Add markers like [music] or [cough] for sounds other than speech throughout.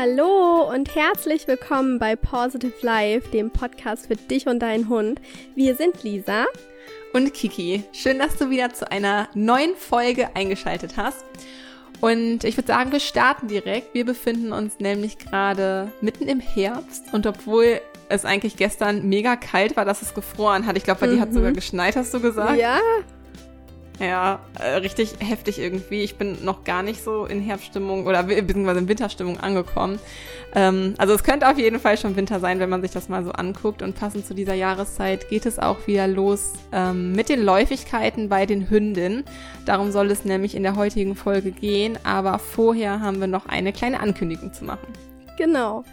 Hallo und herzlich willkommen bei Positive Life, dem Podcast für dich und deinen Hund. Wir sind Lisa und Kiki. Schön, dass du wieder zu einer neuen Folge eingeschaltet hast. Und ich würde sagen, wir starten direkt. Wir befinden uns nämlich gerade mitten im Herbst und obwohl es eigentlich gestern mega kalt war, dass es gefroren hat. Ich glaube, bei mhm. dir hat sogar geschneit, hast du gesagt? Ja, ja, äh, richtig heftig irgendwie. Ich bin noch gar nicht so in Herbststimmung oder beziehungsweise in Winterstimmung angekommen. Ähm, also es könnte auf jeden Fall schon Winter sein, wenn man sich das mal so anguckt. Und passend zu dieser Jahreszeit geht es auch wieder los ähm, mit den Läufigkeiten bei den Hündinnen. Darum soll es nämlich in der heutigen Folge gehen. Aber vorher haben wir noch eine kleine Ankündigung zu machen. Genau.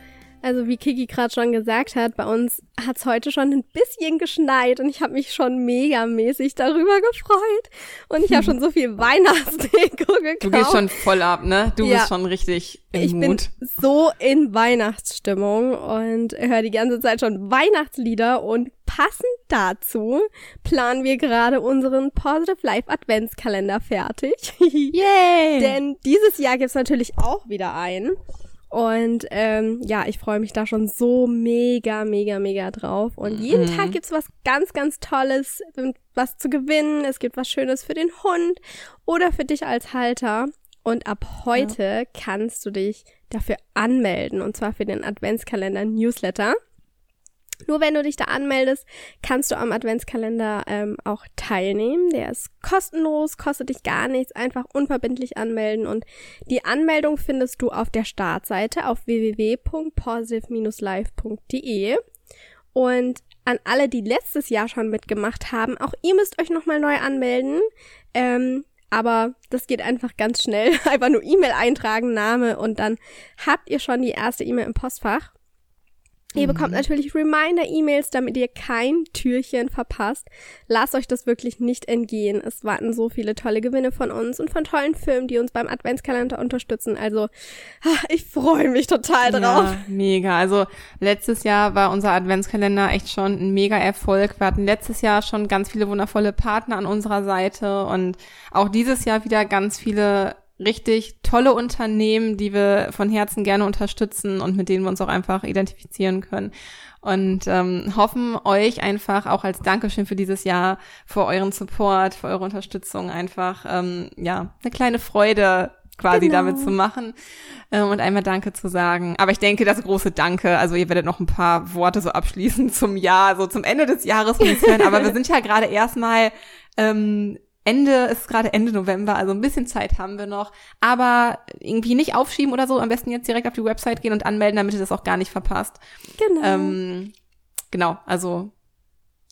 Also wie Kiki gerade schon gesagt hat, bei uns hat es heute schon ein bisschen geschneit und ich habe mich schon megamäßig darüber gefreut. Und ich habe schon so viel [laughs] Weihnachtsdeko gekauft. Du gehst schon voll ab, ne? Du ja. bist schon richtig im ich Mut. bin so in Weihnachtsstimmung und höre die ganze Zeit schon Weihnachtslieder und passend dazu planen wir gerade unseren Positive Life Adventskalender fertig. [laughs] Yay! Denn dieses Jahr gibt's natürlich auch wieder einen. Und ähm, ja, ich freue mich da schon so mega, mega, mega drauf. Und jeden mhm. Tag gibt's was ganz, ganz Tolles, was zu gewinnen. Es gibt was Schönes für den Hund oder für dich als Halter. Und ab heute ja. kannst du dich dafür anmelden. Und zwar für den Adventskalender Newsletter. Nur wenn du dich da anmeldest, kannst du am Adventskalender ähm, auch teilnehmen. Der ist kostenlos, kostet dich gar nichts, einfach unverbindlich anmelden und die Anmeldung findest du auf der Startseite auf www.positive-live.de und an alle, die letztes Jahr schon mitgemacht haben, auch ihr müsst euch nochmal neu anmelden. Ähm, aber das geht einfach ganz schnell. [laughs] Einfach nur E-Mail eintragen, Name und dann habt ihr schon die erste E-Mail im Postfach. Ihr bekommt mhm. natürlich Reminder-E-Mails, damit ihr kein Türchen verpasst. Lasst euch das wirklich nicht entgehen. Es warten so viele tolle Gewinne von uns und von tollen Filmen, die uns beim Adventskalender unterstützen. Also, ich freue mich total drauf. Ja, mega. Also, letztes Jahr war unser Adventskalender echt schon ein mega Erfolg. Wir hatten letztes Jahr schon ganz viele wundervolle Partner an unserer Seite und auch dieses Jahr wieder ganz viele richtig tolle Unternehmen, die wir von Herzen gerne unterstützen und mit denen wir uns auch einfach identifizieren können. Und ähm, hoffen euch einfach auch als Dankeschön für dieses Jahr, für euren Support, für eure Unterstützung einfach, ähm, ja, eine kleine Freude quasi genau. damit zu machen ähm, und einmal Danke zu sagen. Aber ich denke, das große Danke, also ihr werdet noch ein paar Worte so abschließen [laughs] zum Jahr, so zum Ende des Jahres aber wir sind ja gerade erstmal ähm, Ende, ist gerade Ende November, also ein bisschen Zeit haben wir noch. Aber irgendwie nicht aufschieben oder so. Am besten jetzt direkt auf die Website gehen und anmelden, damit ihr das auch gar nicht verpasst. Genau. Ähm, genau, also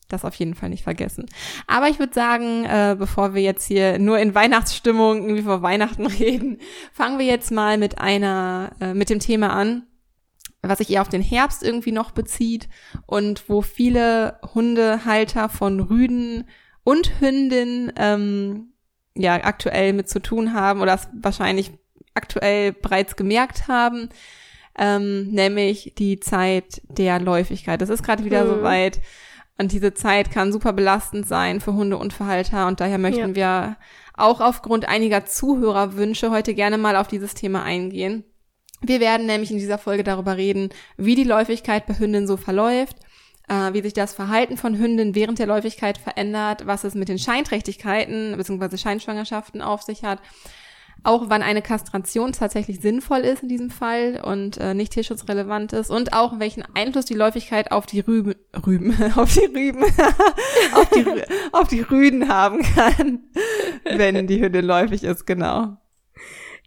das auf jeden Fall nicht vergessen. Aber ich würde sagen, äh, bevor wir jetzt hier nur in Weihnachtsstimmung irgendwie vor Weihnachten [laughs] reden, fangen wir jetzt mal mit einer, äh, mit dem Thema an, was sich eher auf den Herbst irgendwie noch bezieht und wo viele Hundehalter von Rüden und Hündin ähm, ja aktuell mit zu tun haben oder es wahrscheinlich aktuell bereits gemerkt haben, ähm, nämlich die Zeit der Läufigkeit. Das ist gerade wieder hm. soweit. Und diese Zeit kann super belastend sein für Hunde und für Halter. Und daher möchten ja. wir auch aufgrund einiger Zuhörerwünsche heute gerne mal auf dieses Thema eingehen. Wir werden nämlich in dieser Folge darüber reden, wie die Läufigkeit bei Hündinnen so verläuft, äh, wie sich das Verhalten von Hündinnen während der Läufigkeit verändert, was es mit den Scheinträchtigkeiten bzw. Scheinschwangerschaften auf sich hat, auch wann eine Kastration tatsächlich sinnvoll ist in diesem Fall und äh, nicht tierschutzrelevant ist und auch welchen Einfluss die Läufigkeit auf die Rüben, Rüben, [laughs] auf die Rüben, [laughs] auf die, auf die Rüden haben kann, [laughs] wenn die Hündin läufig ist, genau.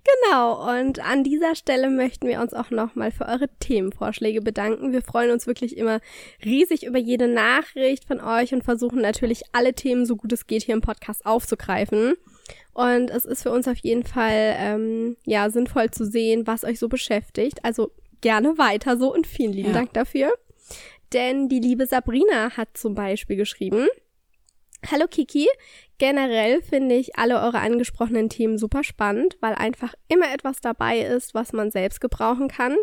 Genau, und an dieser Stelle möchten wir uns auch nochmal für eure Themenvorschläge bedanken. Wir freuen uns wirklich immer riesig über jede Nachricht von euch und versuchen natürlich alle Themen, so gut es geht, hier im Podcast aufzugreifen. Und es ist für uns auf jeden Fall ähm, ja sinnvoll zu sehen, was euch so beschäftigt. Also gerne weiter so und vielen lieben ja. Dank dafür. Denn die liebe Sabrina hat zum Beispiel geschrieben, Hallo Kiki, Generell finde ich alle eure angesprochenen Themen super spannend, weil einfach immer etwas dabei ist, was man selbst gebrauchen kann.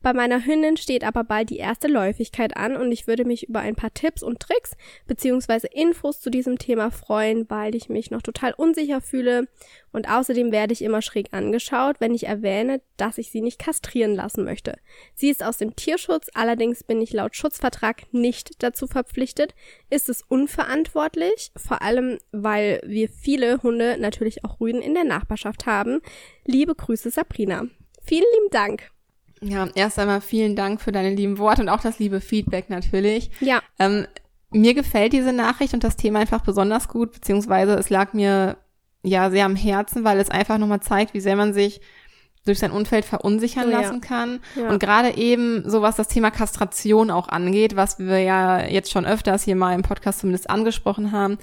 Bei meiner Hündin steht aber bald die erste Läufigkeit an und ich würde mich über ein paar Tipps und Tricks beziehungsweise Infos zu diesem Thema freuen, weil ich mich noch total unsicher fühle und außerdem werde ich immer schräg angeschaut, wenn ich erwähne, dass ich sie nicht kastrieren lassen möchte. Sie ist aus dem Tierschutz, allerdings bin ich laut Schutzvertrag nicht dazu verpflichtet. Ist es unverantwortlich, vor allem weil wir viele Hunde, natürlich auch Rüden in der Nachbarschaft haben. Liebe Grüße Sabrina. Vielen lieben Dank. Ja, erst einmal vielen Dank für deine lieben Worte und auch das liebe Feedback natürlich. Ja. Ähm, mir gefällt diese Nachricht und das Thema einfach besonders gut, beziehungsweise es lag mir ja sehr am Herzen, weil es einfach nochmal zeigt, wie sehr man sich durch sein Umfeld verunsichern Oh ja. lassen kann. Ja. Und gerade eben so was das Thema Kastration auch angeht, was wir ja jetzt schon öfters hier mal im Podcast zumindest angesprochen haben,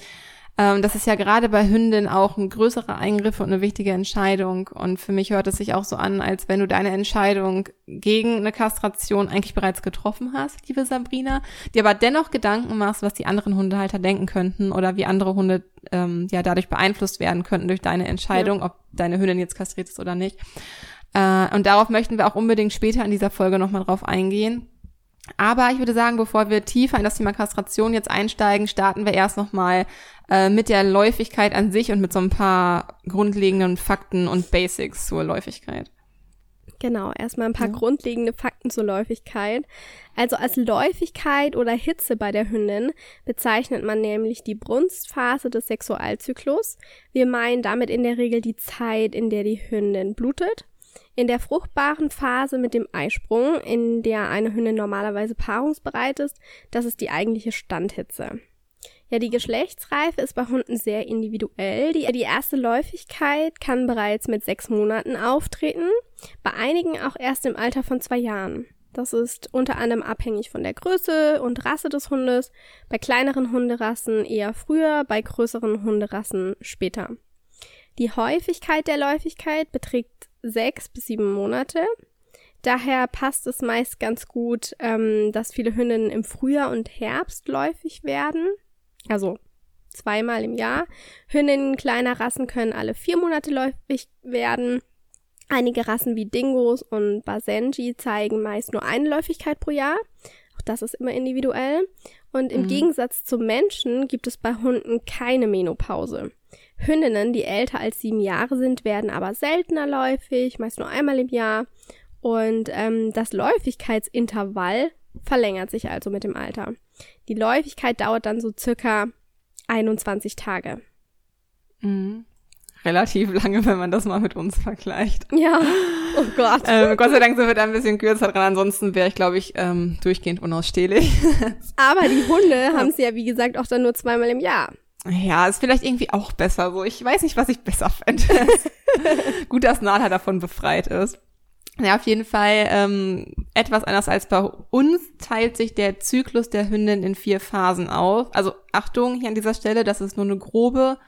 ähm, das ist ja gerade bei Hündinnen auch ein größerer Eingriff und eine wichtige Entscheidung. Und für mich hört es sich auch so an, als wenn du deine Entscheidung gegen eine Kastration eigentlich bereits getroffen hast, liebe Sabrina, dir aber dennoch Gedanken machst, was die anderen Hundehalter denken könnten oder wie andere Hunde ähm, ja dadurch beeinflusst werden könnten durch deine Entscheidung, ob deine Hündin jetzt kastriert ist oder nicht. Äh, und darauf möchten wir auch unbedingt später in dieser Folge nochmal drauf eingehen. Aber ich würde sagen, bevor wir tiefer in das Thema Kastration jetzt einsteigen, starten wir erst nochmal äh, mit der Läufigkeit an sich und mit so ein paar grundlegenden Fakten und Basics zur Läufigkeit. Genau, erstmal ein paar Ja. grundlegende Fakten zur Läufigkeit. Also als Läufigkeit oder Hitze bei der Hündin bezeichnet man nämlich die Brunstphase des Sexualzyklus. Wir meinen damit in der Regel die Zeit, in der die Hündin blutet. In der fruchtbaren Phase mit dem Eisprung, in der eine Hündin normalerweise paarungsbereit ist, das ist die eigentliche Standhitze. Ja, die Geschlechtsreife ist bei Hunden sehr individuell. Die, die erste Läufigkeit kann bereits mit sechs Monaten auftreten, bei einigen auch erst im Alter von zwei Jahren. Das ist unter anderem abhängig von der Größe und Rasse des Hundes, bei kleineren Hunderassen eher früher, bei größeren Hunderassen später. Die Häufigkeit der Läufigkeit beträgt sechs bis sieben Monate. Daher passt es meist ganz gut, ähm, dass viele Hündinnen im Frühjahr und Herbst läufig werden. Also zweimal im Jahr. Hündinnen kleiner Rassen können alle vier Monate läufig werden. Einige Rassen wie Dingos und Basenji zeigen meist nur eine Läufigkeit pro Jahr. Auch das ist immer individuell. Und im Mhm. Gegensatz zu Menschen gibt es bei Hunden keine Menopause. Hündinnen, die älter als sieben Jahre sind, werden aber seltener läufig, meist nur einmal im Jahr. Und ähm, das Läufigkeitsintervall verlängert sich also mit dem Alter. Die Läufigkeit dauert dann so circa 21 Tage. Mhm. Relativ lange, wenn man das mal mit uns vergleicht. Ja. Oh Gott. [laughs] Ähm, Gott sei Dank sind wir da ein bisschen kürzer dran, ansonsten wäre ich, glaube ich, ähm, durchgehend unausstehlich. [laughs] Aber die Hunde haben es ja, wie gesagt, auch dann nur zweimal im Jahr. Ja, ist vielleicht irgendwie auch besser so. Ich weiß nicht, was ich besser fände. [laughs] Gut, dass Nala davon befreit ist. Ja, auf jeden Fall ähm, etwas anders als bei uns teilt sich der Zyklus der Hündin in vier Phasen auf. Also Achtung hier an dieser Stelle, das ist nur eine grobe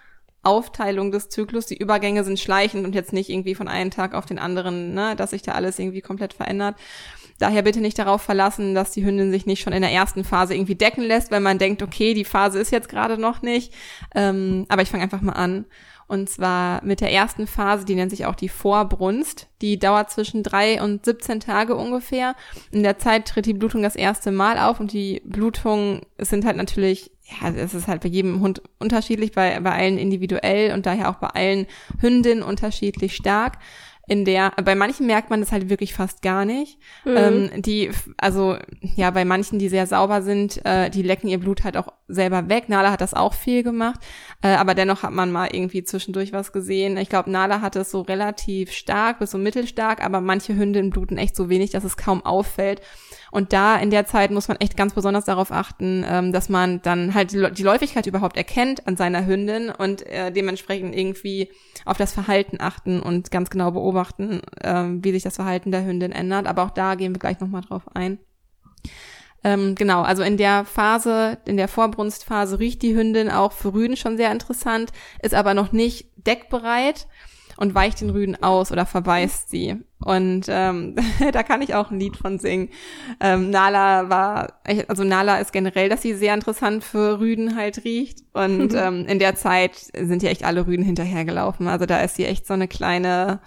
Aufteilung des Zyklus. Die Übergänge sind schleichend und jetzt nicht irgendwie von einem Tag auf den anderen, ne, dass sich da alles irgendwie komplett verändert. Daher bitte nicht darauf verlassen, dass die Hündin sich nicht schon in der ersten Phase irgendwie decken lässt, weil man denkt, okay, die Phase ist jetzt gerade noch nicht. Ähm, aber ich fange einfach mal an. Und zwar mit der ersten Phase, die nennt sich auch die Vorbrunst. Die dauert zwischen drei und 17 Tage ungefähr. In der Zeit tritt die Blutung das erste Mal auf und die Blutungen sind halt natürlich, ja, es ist halt bei jedem Hund unterschiedlich, bei, bei allen individuell und daher auch bei allen Hündinnen unterschiedlich stark in der, bei manchen merkt man das halt wirklich fast gar nicht. Mhm. Ähm, die, also ja, bei manchen, die sehr sauber sind, äh, die lecken ihr Blut halt auch selber weg. Nala hat das auch viel gemacht, äh, aber dennoch hat man mal irgendwie zwischendurch was gesehen. Ich glaube, Nala hat es so relativ stark bis so mittelstark, aber manche Hündinnen bluten echt so wenig, dass es kaum auffällt. Und da in der Zeit muss man echt ganz besonders darauf achten, ähm, dass man dann halt die, die Läufigkeit überhaupt erkennt an seiner Hündin und äh, dementsprechend irgendwie auf das Verhalten achten und ganz genau beobachten, ähm, wie sich das Verhalten der Hündin ändert. Aber auch da gehen wir gleich nochmal drauf ein. Ähm, genau, also in der Phase, in der Vorbrunstphase riecht die Hündin auch für Rüden schon sehr interessant, ist aber noch nicht deckbereit. und weicht den Rüden aus oder verbeißt sie. Und ähm, [laughs] da kann ich auch ein Lied von singen. Ähm, Nala war, also Nala ist generell, dass sie sehr interessant für Rüden halt riecht. Und [laughs] ähm, in der Zeit sind ja echt alle Rüden hinterhergelaufen. Also da ist sie echt so eine kleine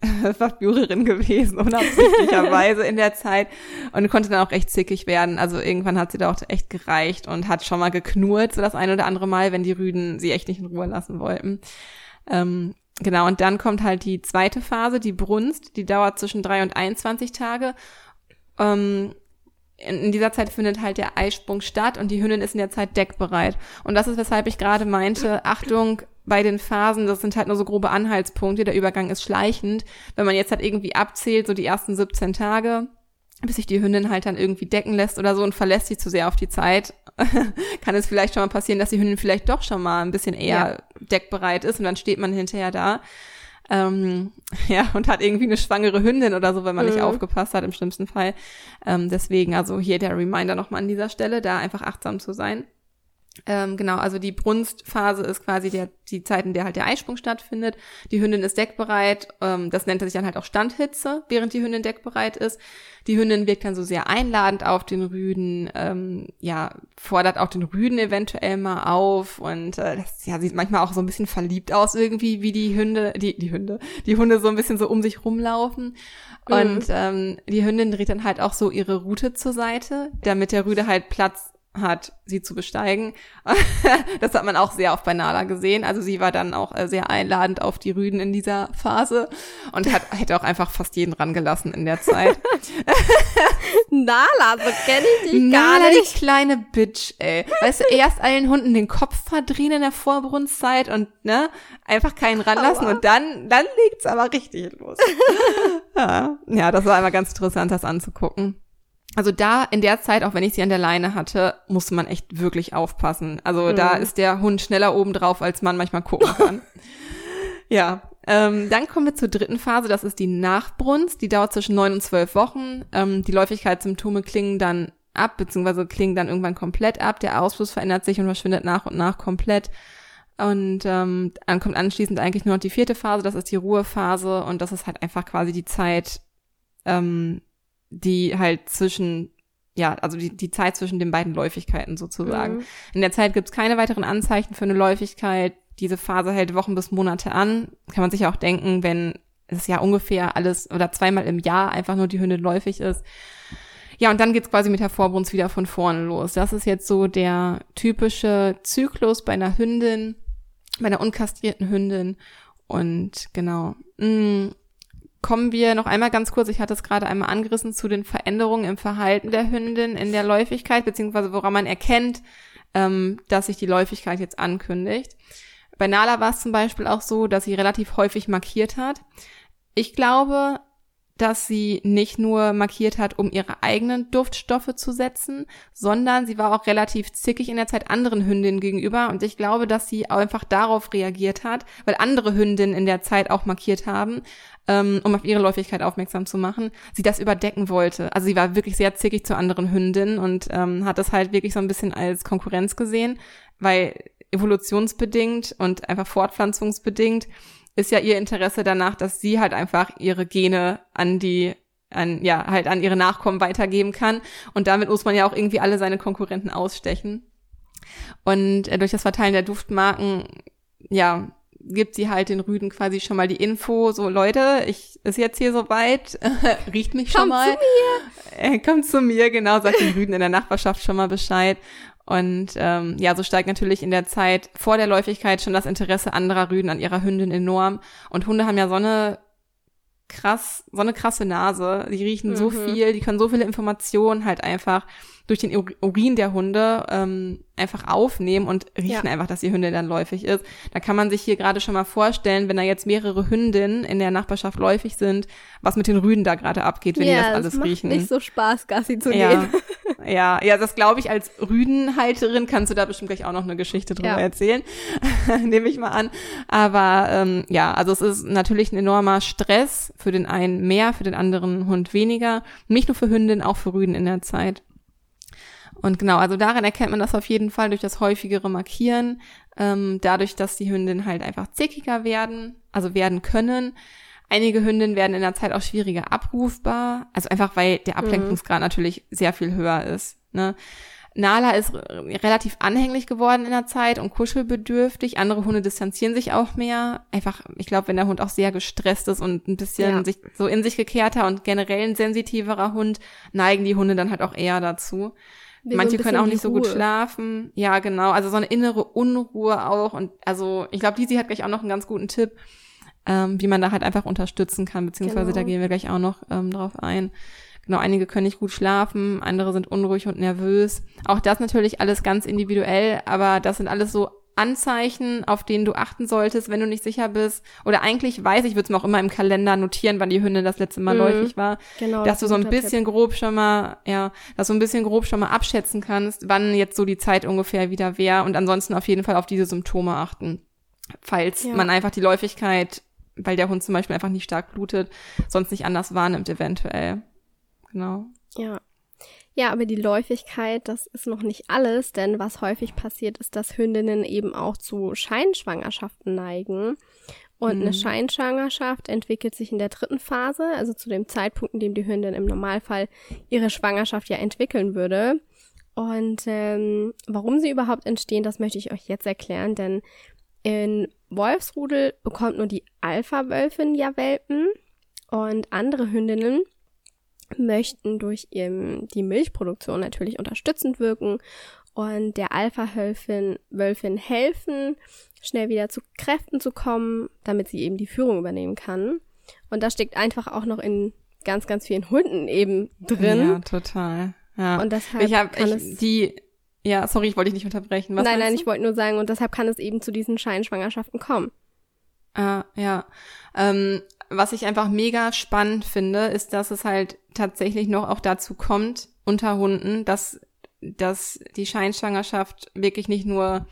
[laughs] Verführerin gewesen, unabsichtlicherweise in der Zeit und konnte dann auch echt zickig werden. Also irgendwann hat sie da auch echt gereicht und hat schon mal geknurrt, so das eine oder andere Mal, wenn die Rüden sie echt nicht in Ruhe lassen wollten. Ähm, genau, und dann kommt halt die zweite Phase, die Brunst, die dauert zwischen drei und 21 Tage. Ähm, in dieser Zeit findet halt der Eisprung statt und die Hündin ist in der Zeit deckbereit. Und das ist, weshalb ich gerade meinte, Achtung, bei den Phasen, das sind halt nur so grobe Anhaltspunkte, der Übergang ist schleichend. Wenn man jetzt halt irgendwie abzählt, so die ersten 17 Tage, bis sich die Hündin halt dann irgendwie decken lässt oder so und verlässt sich zu sehr auf die Zeit, [laughs] kann es vielleicht schon mal passieren, dass die Hündin vielleicht doch schon mal ein bisschen eher ja. deckbereit ist und dann steht man hinterher da. Ähm, [laughs] ja, und hat irgendwie eine schwangere Hündin oder so, wenn man mhm. nicht aufgepasst hat, im schlimmsten Fall. Ähm, deswegen, also hier der Reminder nochmal an dieser Stelle, da einfach achtsam zu sein. Ähm, genau, also die Brunstphase ist quasi der, die Zeit, in der halt der Eisprung stattfindet. Die Hündin ist deckbereit. Ähm, das nennt sich dann halt auch Standhitze, während die Hündin deckbereit ist. Die Hündin wirkt dann so sehr einladend auf den Rüden, ähm, ja, fordert auch den Rüden eventuell mal auf und äh, das ja, sieht manchmal auch so ein bisschen verliebt aus irgendwie, wie die Hunde, die, die Hunde, die Hunde so ein bisschen so um sich rumlaufen. Mhm. Und ähm, die Hündin dreht dann halt auch so ihre Route zur Seite, damit der Rüde halt Platz hat, sie zu besteigen. [laughs] das hat man auch sehr oft bei Nala gesehen. Also sie war dann auch äh, sehr einladend auf die Rüden in dieser Phase und hat, [laughs] hätte auch einfach fast jeden rangelassen in der Zeit. [laughs] Nala, so kenne ich dich gar Nala, nicht. die kleine Bitch, ey. Weißt du, erst allen Hunden den Kopf verdrehen in der Vorbrunszeit und, ne, einfach keinen ranlassen und dann, dann legt's aber richtig los. ja. ja, das war einmal ganz interessant, das anzugucken also da in der Zeit, auch wenn ich sie an der Leine hatte, musste man echt wirklich aufpassen. Also mhm. da ist der Hund schneller oben drauf, als man manchmal gucken [laughs] kann. ja, ähm, dann kommen wir zur dritten Phase, das ist die Nachbrunst. Die dauert zwischen neun und zwölf Wochen. Ähm, die Läufigkeitssymptome klingen dann ab, beziehungsweise klingen dann irgendwann komplett ab. Der Ausfluss verändert sich und verschwindet nach und nach komplett. Und ähm, dann kommt anschließend eigentlich nur noch die vierte Phase, das ist die Ruhephase und das ist halt einfach quasi die Zeit, ähm, die halt zwischen ja, also die, die Zeit zwischen den beiden Läufigkeiten sozusagen. Mhm. In der Zeit gibt's keine weiteren Anzeichen für eine Läufigkeit. Diese Phase hält Wochen bis Monate an. Kann man sich auch denken, wenn es ja ungefähr alles oder zweimal im Jahr einfach nur die Hündin läufig ist. Ja, und dann geht's quasi mit der Vorbrunst wieder von vorne los. Das ist jetzt so der typische Zyklus bei einer Hündin, bei einer unkastrierten Hündin. Und genau. Mh, mm, kommen wir noch einmal ganz kurz, ich hatte es gerade einmal angerissen, zu den Veränderungen im Verhalten der Hündin in der Läufigkeit, beziehungsweise woran man erkennt, ähm, dass sich die Läufigkeit jetzt ankündigt. Bei Nala war es zum Beispiel auch so, dass sie relativ häufig markiert hat. Ich glaube, dass sie nicht nur markiert hat, um ihre eigenen Duftstoffe zu setzen, sondern sie war auch relativ zickig in der Zeit anderen Hündinnen gegenüber und ich glaube, dass sie einfach darauf reagiert hat, weil andere Hündinnen in der Zeit auch markiert haben, ähm, um auf ihre Läufigkeit aufmerksam zu machen, sie das überdecken wollte. Also sie war wirklich sehr zickig zu anderen Hündinnen und ähm, hat das halt wirklich so ein bisschen als Konkurrenz gesehen, weil evolutionsbedingt und einfach fortpflanzungsbedingt ist ja ihr Interesse danach, dass sie halt einfach ihre Gene an die an, ja, halt an ihre Nachkommen weitergeben kann. Und damit muss man ja auch irgendwie alle seine Konkurrenten ausstechen. Und äh, durch das Verteilen der Duftmarken, ja, gibt sie halt den Rüden quasi schon mal die Info, so Leute, ich ist jetzt hier soweit, [laughs] riecht mich schon mal. Kommt zu mir. Äh, kommt zu mir, genau, sagt den Rüden in der Nachbarschaft schon mal Bescheid. Und ähm, ja, so steigt natürlich in der Zeit vor der Läufigkeit schon das Interesse anderer Rüden an ihrer Hündin enorm. Und Hunde haben ja so eine krass, so eine krasse Nase. Die riechen mhm. so viel, die können so viele Informationen halt einfach durch den Urin der Hunde ähm, einfach aufnehmen und riechen ja. einfach, dass die Hündin dann läufig ist. Da kann man sich hier gerade schon mal vorstellen, wenn da jetzt mehrere Hündinnen in der Nachbarschaft läufig sind, was mit den Rüden da gerade abgeht, wenn ja, die das alles das macht riechen. Nicht so Spaß, Gassi zu ja. gehen. [laughs] Ja, ja, das glaube ich als Rüdenhalterin kannst du da bestimmt gleich auch noch eine Geschichte drüber ja. erzählen, [laughs] nehme ich mal an. Aber ähm, ja, also es ist natürlich ein enormer Stress für den einen mehr, für den anderen Hund weniger. Nicht nur für Hündinnen, auch für Rüden in der Zeit. Und genau, also daran erkennt man das auf jeden Fall durch das häufigere Markieren, ähm, dadurch, dass die Hündinnen halt einfach zickiger werden, also werden können. Einige Hündinnen werden in der Zeit auch schwieriger abrufbar, also einfach weil der Ablenkungsgrad mhm. natürlich sehr viel höher ist. Ne? Nala ist relativ anhänglich geworden in der Zeit und kuschelbedürftig. Andere Hunde distanzieren sich auch mehr. Einfach, ich glaube, wenn der Hund auch sehr gestresst ist und ein bisschen ja. sich so in sich gekehrter und generell ein sensitiverer Hund, neigen die Hunde dann halt auch eher dazu. Wie Manche so können auch nicht so gut schlafen. Ja, genau. Also so eine innere Unruhe auch. Und also ich glaube, Lisi hat gleich auch noch einen ganz guten Tipp, ähm, wie man da halt einfach unterstützen kann, beziehungsweise genau. da gehen wir gleich auch noch ähm, drauf ein. Genau, einige können nicht gut schlafen, andere sind unruhig und nervös. Auch das natürlich alles ganz individuell, aber das sind alles so Anzeichen, auf denen du achten solltest, wenn du nicht sicher bist. Oder eigentlich weiß ich, würde es mir auch immer im Kalender notieren, wann die Hündin das letzte Mal mhm. läufig war. Genau, dass du so ein bisschen Tipp. grob schon mal, ja, dass du ein bisschen grob schon mal abschätzen kannst, wann jetzt so die Zeit ungefähr wieder wäre und ansonsten auf jeden Fall auf diese Symptome achten. Falls ja. man einfach die Läufigkeit, weil der Hund zum Beispiel einfach nicht stark blutet, sonst nicht anders wahrnimmt eventuell genau. Ja. Ja, aber die Läufigkeit, das ist noch nicht alles, denn was häufig passiert, ist, dass Hündinnen eben auch zu Scheinschwangerschaften neigen. Und mhm. eine Scheinschwangerschaft entwickelt sich in der dritten Phase, also zu dem Zeitpunkt, in dem die Hündin im Normalfall ihre Schwangerschaft ja entwickeln würde. Und ähm, warum sie überhaupt entstehen, das möchte ich euch jetzt erklären, denn in Wolfsrudel bekommt nur die Alpha-Wölfin ja Welpen und andere Hündinnen möchten durch ihren, die Milchproduktion natürlich unterstützend wirken und der Alpha-Wölfin Wölfin helfen, schnell wieder zu Kräften zu kommen, damit sie eben die Führung übernehmen kann. Und das steckt einfach auch noch in ganz, ganz vielen Hunden eben drin. Ja, total. Ja. Und deshalb ich hab, kann ich, die, ja, sorry, ich wollte dich nicht unterbrechen. Was nein, nein, du? ich wollte nur sagen, und deshalb kann es eben zu diesen Scheinschwangerschaften kommen. Ah, ja. Ähm, was ich einfach mega spannend finde, ist, dass es halt tatsächlich noch auch dazu kommt, unter Hunden, dass, dass die Scheinschwangerschaft wirklich nicht nur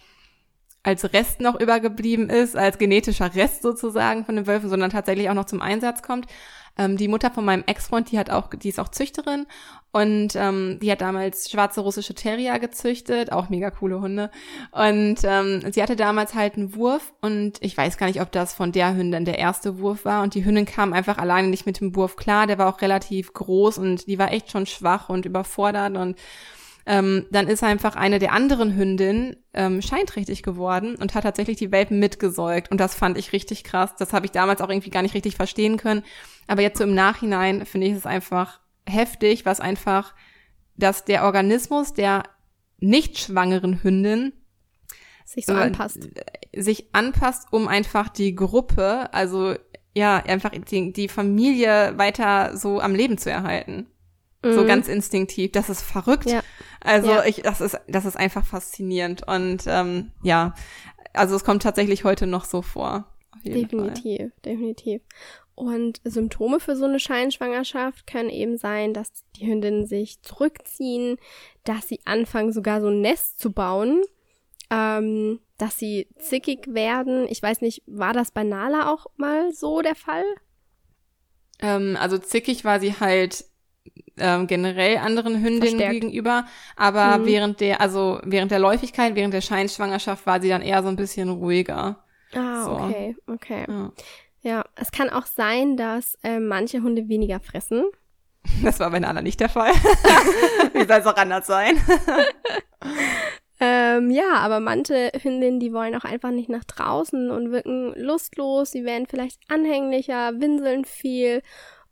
als Rest noch übergeblieben ist, als genetischer Rest sozusagen von den Wölfen, sondern tatsächlich auch noch zum Einsatz kommt. Ähm, die Mutter von meinem Ex-Freund, die hat auch, die ist auch Züchterin und ähm, die hat damals schwarze russische Terrier gezüchtet, auch mega coole Hunde. Und ähm, sie hatte damals halt einen Wurf und ich weiß gar nicht, ob das von der Hündin der erste Wurf war. Und die Hündin kam einfach alleine nicht mit dem Wurf klar. Der war auch relativ groß und die war echt schon schwach und überfordert und ähm, dann ist einfach eine der anderen Hündinnen ähm, scheinträchtig geworden und hat tatsächlich die Welpen mitgesäugt. Und das fand ich richtig krass. Das habe ich damals auch irgendwie gar nicht richtig verstehen können. Aber jetzt so im Nachhinein finde ich es einfach heftig, was einfach, dass der Organismus der nicht schwangeren Hündin sich so anpasst. Sich anpasst, um einfach die Gruppe, also ja, einfach die, die Familie weiter so am Leben zu erhalten. Mhm. So ganz instinktiv. Das ist verrückt. Ja. Also ja. ich, das ist, das ist einfach faszinierend. Und ähm, ja, also es kommt tatsächlich heute noch so vor. Definitiv, Fall. definitiv. Und Symptome für so eine Scheinschwangerschaft können eben sein, dass die Hündinnen sich zurückziehen, dass sie anfangen sogar so ein Nest zu bauen, ähm, dass sie zickig werden. Ich weiß nicht, war das bei Nala auch mal so der Fall? Ähm, also zickig war sie halt ähm, generell anderen Hündinnen Verstärkt. gegenüber, aber mhm. während der, also während der Läufigkeit, während der Scheinschwangerschaft war sie dann eher so ein bisschen ruhiger. Ah, so. okay, okay. Ja. ja. es kann auch sein, dass äh, manche Hunde weniger fressen. [laughs] Das war bei Nana nicht der Fall. [laughs] Wie soll es auch anders sein? [laughs] ähm, ja, aber manche Hündinnen, die wollen auch einfach nicht nach draußen und wirken lustlos. Sie werden vielleicht anhänglicher, winseln viel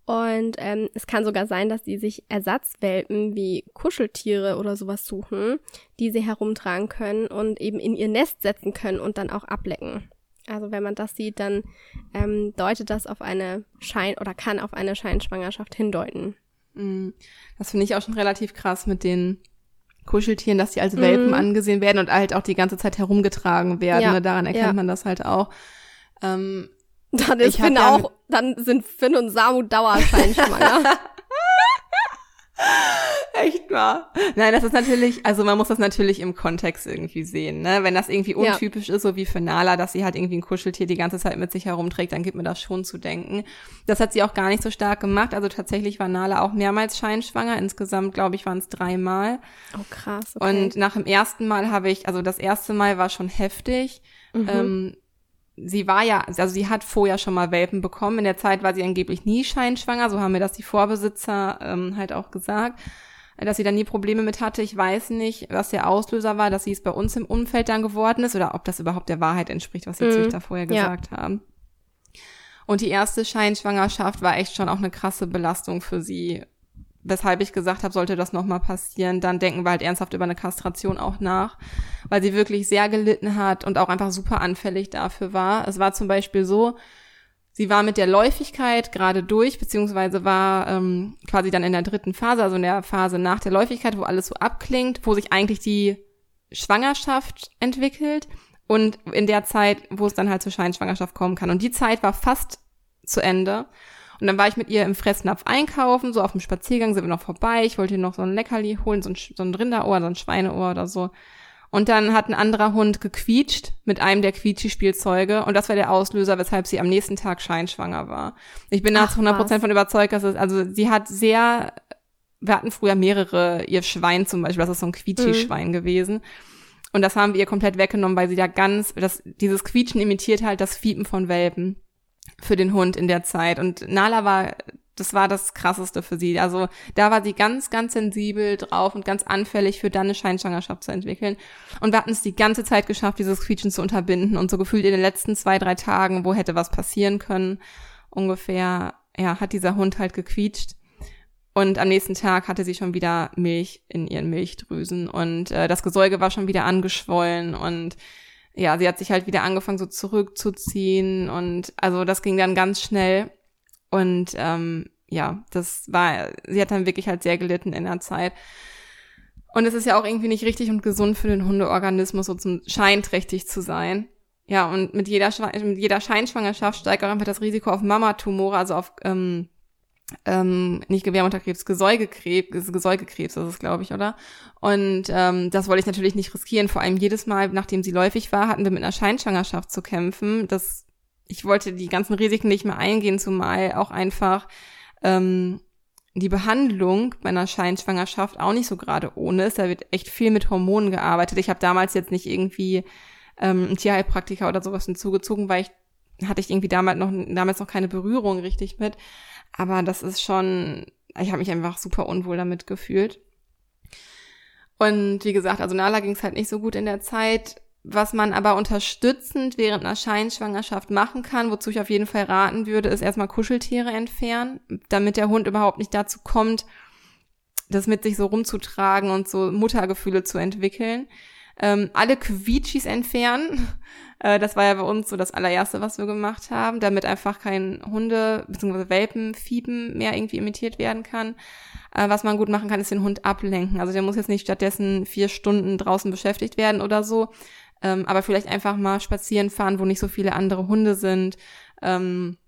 und ähm, es kann sogar sein, dass die sich Ersatzwelpen wie Kuscheltiere oder sowas suchen, die sie herumtragen können und eben in ihr Nest setzen können und dann auch ablecken. Also wenn man das sieht, dann ähm, deutet das auf eine Schein oder kann auf eine Scheinschwangerschaft hindeuten. Mhm. Das finde ich auch schon relativ krass mit den Kuscheltieren, dass die als Welpen mm. angesehen werden und halt auch die ganze Zeit herumgetragen werden. Ja, ne? Daran erkennt ja. man das halt auch. Ähm, dann ist Finn ja auch, dann sind Finn und Samu Dauerschein schwanger. [laughs] Echt wahr? Nein, das ist natürlich, also man muss das natürlich im Kontext irgendwie sehen, ne? Wenn das irgendwie untypisch ja. ist, so wie für Nala, dass sie halt irgendwie ein Kuscheltier die ganze Zeit mit sich herumträgt, dann gibt mir das schon zu denken. Das hat sie auch gar nicht so stark gemacht. Also tatsächlich war Nala auch mehrmals scheinschwanger. Insgesamt, glaube ich, waren es dreimal. Oh, krass. Okay. Und nach dem ersten Mal habe ich, also das erste Mal war schon heftig. Mhm. Ähm, sie war ja, also sie hat vorher schon mal Welpen bekommen. In der Zeit war sie angeblich nie scheinschwanger, so haben mir das die Vorbesitzer ähm, halt auch gesagt, dass sie da nie Probleme mit hatte. Ich weiß nicht, was der Auslöser war, dass sie es bei uns im Umfeld dann geworden ist oder ob das überhaupt der Wahrheit entspricht, was sie mhm. da vorher gesagt ja. haben. Und die erste Scheinschwangerschaft war echt schon auch eine krasse Belastung für sie weshalb ich gesagt habe, sollte das nochmal passieren, dann denken wir halt ernsthaft über eine Kastration auch nach, weil sie wirklich sehr gelitten hat und auch einfach super anfällig dafür war. Es war zum Beispiel so, sie war mit der Läufigkeit gerade durch, beziehungsweise war ähm, quasi dann in der dritten Phase, also in der Phase nach der Läufigkeit, wo alles so abklingt, wo sich eigentlich die Schwangerschaft entwickelt und in der Zeit, wo es dann halt zur Scheinschwangerschaft kommen kann. Und die Zeit war fast zu Ende. Und dann war ich mit ihr im Fressnapf einkaufen, so auf dem Spaziergang sind wir noch vorbei. Ich wollte ihr noch so ein Leckerli holen, so ein, so ein Rinderohr, so ein Schweineohr oder so. Und dann hat ein anderer Hund gequietscht mit einem der Quietschi-Spielzeuge und das war der Auslöser, weshalb sie am nächsten Tag scheinschwanger war. Ich bin da zu 100 Prozent von überzeugt, dass es, also sie hat sehr, wir hatten früher mehrere, ihr Schwein zum Beispiel, das ist so ein Quietschi-Schwein mhm. gewesen. Und das haben wir ihr komplett weggenommen, weil sie da ganz, das, dieses Quietschen imitiert halt das Fiepen von Welpen für den Hund in der Zeit. Und Nala war, das war das krasseste für sie. Also da war sie ganz, ganz sensibel drauf und ganz anfällig für dann eine Scheinschwangerschaft zu entwickeln. Und wir hatten es die ganze Zeit geschafft, dieses Quietschen zu unterbinden. Und so gefühlt in den letzten zwei, drei Tagen, wo hätte was passieren können, ungefähr, ja, hat dieser Hund halt gequietscht. Und am nächsten Tag hatte sie schon wieder Milch in ihren Milchdrüsen und äh, das Gesäuge war schon wieder angeschwollen und ja, sie hat sich halt wieder angefangen, so zurückzuziehen und also das ging dann ganz schnell. Und ähm, ja, das war, sie hat dann wirklich halt sehr gelitten in der Zeit. Und es ist ja auch irgendwie nicht richtig und gesund für den Hundeorganismus, so zum scheinträchtig zu sein. Ja, und mit jeder, mit jeder Scheinschwangerschaft steigt auch einfach das Risiko auf Mamatumore, also auf ähm, ähm, nicht Gebärmutterkrebs, Gesäugekrebs, Gesäugekrebs ist es, glaube ich, oder? Und ähm, das wollte ich natürlich nicht riskieren. Vor allem jedes Mal, nachdem sie läufig war, hatten wir mit einer Scheinschwangerschaft zu kämpfen. Das, ich wollte die ganzen Risiken nicht mehr eingehen, zumal auch einfach ähm, die Behandlung bei einer Scheinschwangerschaft auch nicht so gerade ohne ist. Da wird echt viel mit Hormonen gearbeitet. Ich habe damals jetzt nicht irgendwie ähm, einen Tierheilpraktiker oder sowas hinzugezogen, weil ich hatte ich irgendwie damals noch damals noch keine Berührung richtig mit. Aber das ist schon, ich habe mich einfach super unwohl damit gefühlt. Und wie gesagt, also Nala ging es halt nicht so gut in der Zeit. Was man aber unterstützend während einer Scheinschwangerschaft machen kann, wozu ich auf jeden Fall raten würde, ist erstmal Kuscheltiere entfernen, damit der Hund überhaupt nicht dazu kommt, das mit sich so rumzutragen und so Muttergefühle zu entwickeln. Ähm, alle Quietschis entfernen. Äh, das war ja bei uns so das allererste, was wir gemacht haben, damit einfach kein Hunde- bzw. Welpenfiepen mehr irgendwie imitiert werden kann. Äh, was man gut machen kann, ist den Hund ablenken. Also der muss jetzt nicht stattdessen vier Stunden draußen beschäftigt werden oder so, ähm, aber vielleicht einfach mal spazieren fahren, wo nicht so viele andere Hunde sind. Ähm,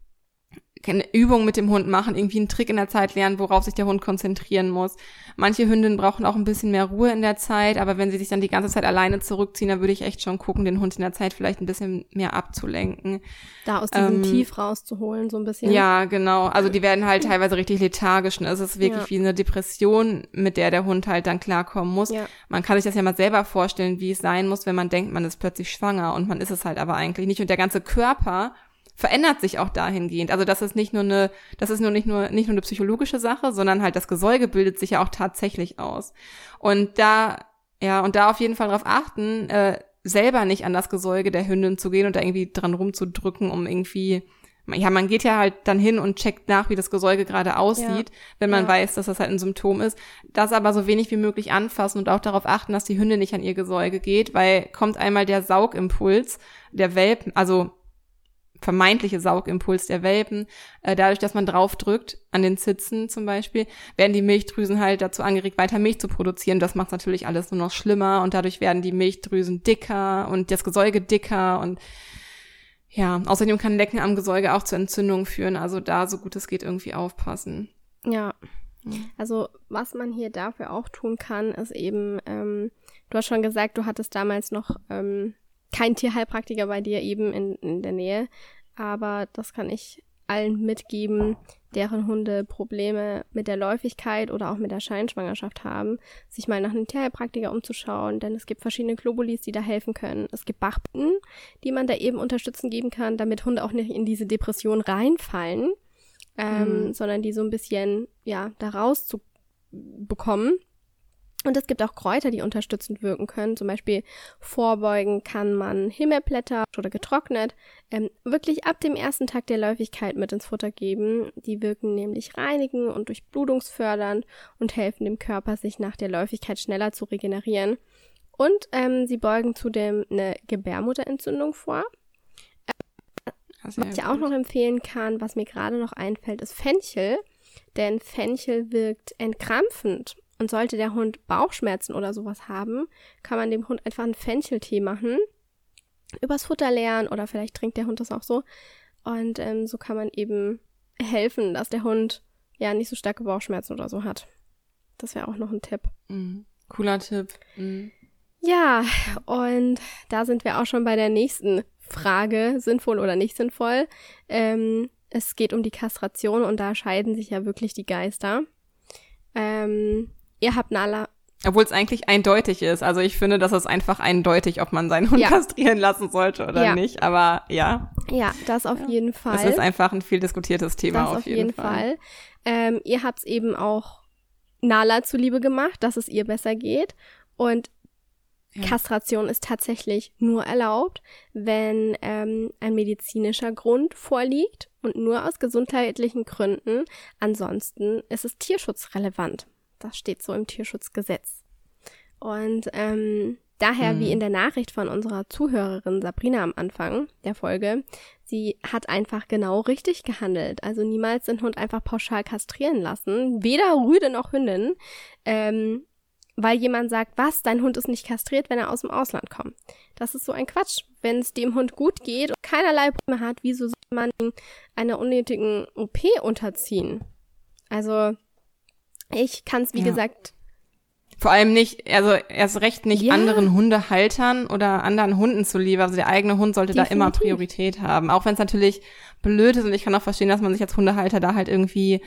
keine Übung mit dem Hund machen, irgendwie einen Trick in der Zeit lernen, worauf sich der Hund konzentrieren muss. Manche Hündinnen brauchen auch ein bisschen mehr Ruhe in der Zeit, aber wenn sie sich dann die ganze Zeit alleine zurückziehen, dann würde ich echt schon gucken, den Hund in der Zeit vielleicht ein bisschen mehr abzulenken. Da aus diesem ähm, Tief rauszuholen, so ein bisschen. Ja, genau. Also die werden halt teilweise richtig lethargisch und es ist wirklich ja. wie eine Depression, mit der der Hund halt dann klarkommen muss. Ja. Man kann sich das ja mal selber vorstellen, wie es sein muss, wenn man denkt, man ist plötzlich schwanger und man ist es halt aber eigentlich nicht. Und der ganze Körper verändert sich auch dahingehend. Also das ist nicht nur eine, das ist nur nicht nur nicht nur eine psychologische Sache, sondern halt das Gesäuge bildet sich ja auch tatsächlich aus. Und da ja und da auf jeden Fall darauf achten, äh, selber nicht an das Gesäuge der Hündin zu gehen und da irgendwie dran rumzudrücken, um irgendwie ja, man geht ja halt dann hin und checkt nach, wie das Gesäuge gerade aussieht, ja. wenn man ja. weiß, dass das halt ein Symptom ist. Das aber so wenig wie möglich anfassen und auch darauf achten, dass die Hündin nicht an ihr Gesäuge geht, weil kommt einmal der Saugimpuls der Welpen, also vermeintliche Saugimpuls der Welpen, äh, dadurch, dass man draufdrückt, an den Zitzen zum Beispiel, werden die Milchdrüsen halt dazu angeregt, weiter Milch zu produzieren. Das macht natürlich alles nur noch schlimmer und dadurch werden die Milchdrüsen dicker und das Gesäuge dicker und ja, außerdem kann Lecken am Gesäuge auch zu Entzündungen führen. Also da so gut es geht irgendwie aufpassen. Ja. Also was man hier dafür auch tun kann, ist eben, ähm, du hast schon gesagt, du hattest damals noch ähm, keinen Tierheilpraktiker bei dir eben in, in der Nähe, aber das kann ich allen mitgeben, deren Hunde Probleme mit der Läufigkeit oder auch mit der Scheinschwangerschaft haben, sich mal nach einem Tierheilpraktiker umzuschauen, denn es gibt verschiedene Globulis, die da helfen können. Es gibt Bachten, die man da eben unterstützen geben kann, damit Hunde auch nicht in diese Depression reinfallen, ähm, mhm. sondern die so ein bisschen, ja, da rauszubekommen. Und es gibt auch Kräuter, die unterstützend wirken können. Zum Beispiel vorbeugen kann man Himmelblätter oder getrocknet ähm, wirklich ab dem ersten Tag der Läufigkeit mit ins Futter geben. Die wirken nämlich reinigen und durchblutungsfördernd und helfen dem Körper, sich nach der Läufigkeit schneller zu regenerieren. Und ähm, sie beugen zudem eine Gebärmutterentzündung vor. was ich auch noch empfehlen kann, was mir gerade noch einfällt, ist Fenchel. Denn Fenchel wirkt entkrampfend und sollte der Hund Bauchschmerzen oder sowas haben, kann man dem Hund einfach einen Fencheltee machen, übers Futter leeren oder vielleicht trinkt der Hund das auch so. Und ähm, so kann man eben helfen, dass der Hund ja nicht so starke Bauchschmerzen oder so hat. Das wäre auch noch ein Tipp. Mhm. Cooler Tipp. Mhm. Ja, und da sind wir auch schon bei der nächsten Frage, sinnvoll oder nicht sinnvoll. Ähm, es geht um die Kastration und da scheiden sich ja wirklich die Geister. Ähm, Ihr habt Nala. Obwohl es eigentlich eindeutig ist. Also ich finde, das ist einfach eindeutig, ob man seinen Hund ja. kastrieren lassen sollte oder ja. nicht. Aber ja. Ja, das auf ja. jeden Fall. Das ist einfach ein viel diskutiertes Thema das auf, auf jeden, jeden Fall. Fall. Ähm, ihr habt es eben auch Nala zuliebe gemacht, dass es ihr besser geht. Und. Kastration ist tatsächlich nur erlaubt, wenn ähm, ein medizinischer Grund vorliegt und nur aus gesundheitlichen Gründen. Ansonsten ist es tierschutzrelevant. Das steht so im Tierschutzgesetz. Und ähm, daher, hm. wie in der Nachricht von unserer Zuhörerin Sabrina am Anfang der Folge, sie hat einfach genau richtig gehandelt. Also niemals den Hund einfach pauschal kastrieren lassen, weder Rüde noch Hündin, ähm, weil jemand sagt, was, dein Hund ist nicht kastriert, wenn er aus dem Ausland kommt. Das ist so ein Quatsch. Wenn es dem Hund gut geht und keinerlei Probleme hat, wieso soll man ihn einer unnötigen OP unterziehen? Also ich kann es, wie ja. gesagt. Vor allem nicht, also erst recht nicht ja. anderen Hundehaltern oder anderen Hunden zuliebe. Also der eigene Hund sollte Definitiv. da immer Priorität haben. Auch wenn es natürlich blöd ist und ich kann auch verstehen, dass man sich als Hundehalter da halt irgendwie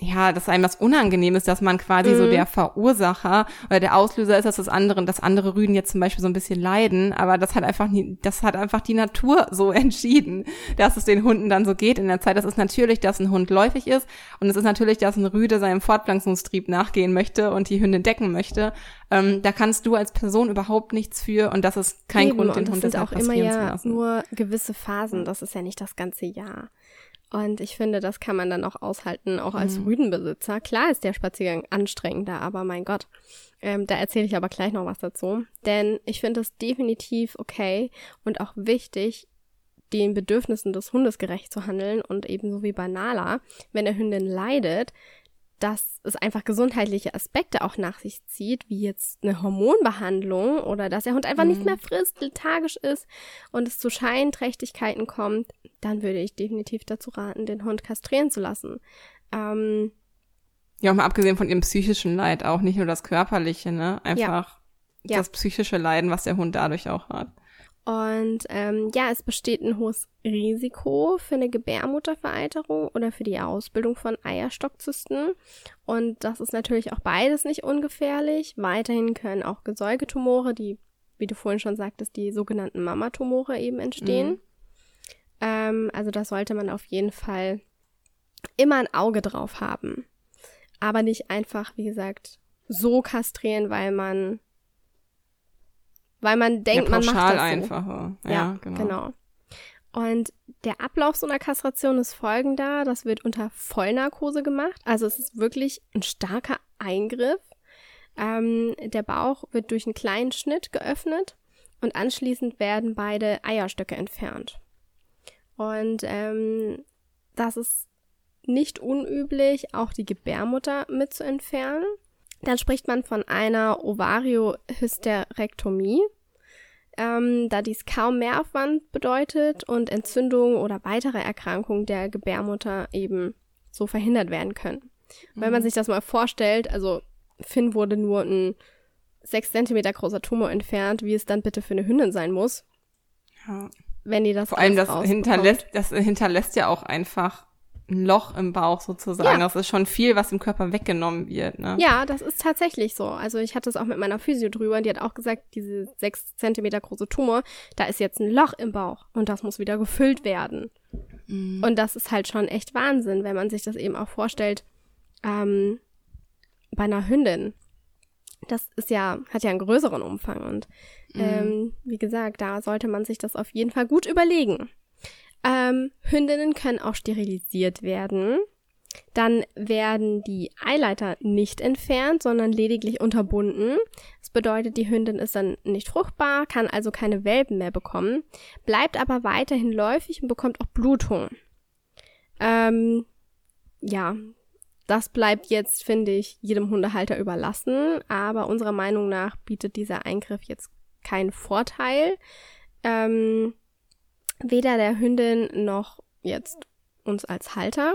ja, dass einem das unangenehm ist, dass man quasi mhm. so der Verursacher oder der Auslöser ist, dass das andere, dass andere Rüden jetzt zum Beispiel so ein bisschen leiden, aber das hat einfach nie, das hat einfach die Natur [laughs] so entschieden, dass es den Hunden dann so geht in der Zeit. Das ist natürlich, dass ein Hund läufig ist und es ist natürlich, dass ein Rüde seinem Fortpflanzungstrieb nachgehen möchte und die Hündin decken möchte. Ähm, da kannst du als Person überhaupt nichts für und das ist kein Eben, Grund, den Hund das auch immer ja nur gewisse Phasen. Das ist ja nicht das ganze Jahr. Und ich finde, das kann man dann auch aushalten, auch als mhm. Rüdenbesitzer. Klar ist der Spaziergang anstrengender, aber mein Gott. Ähm, da erzähle ich aber gleich noch was dazu. Denn ich finde es definitiv okay und auch wichtig, den Bedürfnissen des Hundes gerecht zu handeln und ebenso wie bei Nala, wenn der Hündin leidet, dass es einfach gesundheitliche Aspekte auch nach sich zieht, wie jetzt eine Hormonbehandlung oder dass der Hund einfach mhm. nicht mehr frisst, lethargisch ist und es zu Scheinträchtigkeiten kommt, dann würde ich definitiv dazu raten, den Hund kastrieren zu lassen. Ähm, ja, auch mal abgesehen von ihrem psychischen Leid, auch nicht nur das körperliche, ne? Einfach ja. das psychische Leiden, was der Hund dadurch auch hat. Und ähm, ja, es besteht ein hohes Risiko für eine Gebärmuttervereiterung oder für die Ausbildung von Eierstockzysten. Und das ist natürlich auch beides nicht ungefährlich. Weiterhin können auch Gesäugetumore, die, wie du vorhin schon sagtest, die sogenannten Mamatumore eben entstehen. Mhm. Ähm, also da sollte man auf jeden Fall immer ein Auge drauf haben. Aber nicht einfach, wie gesagt, so kastrieren, weil man weil man denkt, ja, man macht das einfacher. So. Ja, ja, genau. genau. Und der Ablauf so einer Kastration ist folgender. Das wird unter Vollnarkose gemacht. Also es ist wirklich ein starker Eingriff. Ähm, der Bauch wird durch einen kleinen Schnitt geöffnet und anschließend werden beide Eierstöcke entfernt. Und ähm, das ist nicht unüblich, auch die Gebärmutter mit zu entfernen. Dann spricht man von einer Ovariohysterektomie, ähm, da dies kaum Mehraufwand bedeutet und Entzündungen oder weitere Erkrankungen der Gebärmutter eben so verhindert werden können. Mhm. Wenn man sich das mal vorstellt, also Finn wurde nur ein sechs Zentimeter großer Tumor entfernt, wie es dann bitte für eine Hündin sein muss. Ja. Wenn die das Vor allem das hinterlässt, das hinterlässt ja auch einfach ein Loch im Bauch sozusagen. Ja. Das ist schon viel, was im Körper weggenommen wird. Ne? Ja, das ist tatsächlich so. Also ich hatte es auch mit meiner Physio drüber und die hat auch gesagt, diese sechs Zentimeter große Tumor, da ist jetzt ein Loch im Bauch und das muss wieder gefüllt werden. Mhm. Und das ist halt schon echt Wahnsinn, wenn man sich das eben auch vorstellt ähm, bei einer Hündin. Das ist ja, hat ja einen größeren Umfang und mhm. ähm, wie gesagt, da sollte man sich das auf jeden Fall gut überlegen. Ähm, Hündinnen können auch sterilisiert werden. Dann werden die Eileiter nicht entfernt, sondern lediglich unterbunden. Das bedeutet, die Hündin ist dann nicht fruchtbar, kann also keine Welpen mehr bekommen, bleibt aber weiterhin läufig und bekommt auch Blutung. Ähm, ja, das bleibt jetzt, finde ich, jedem Hundehalter überlassen, aber unserer Meinung nach bietet dieser Eingriff jetzt keinen Vorteil. Ähm, weder der Hündin noch jetzt uns als Halter.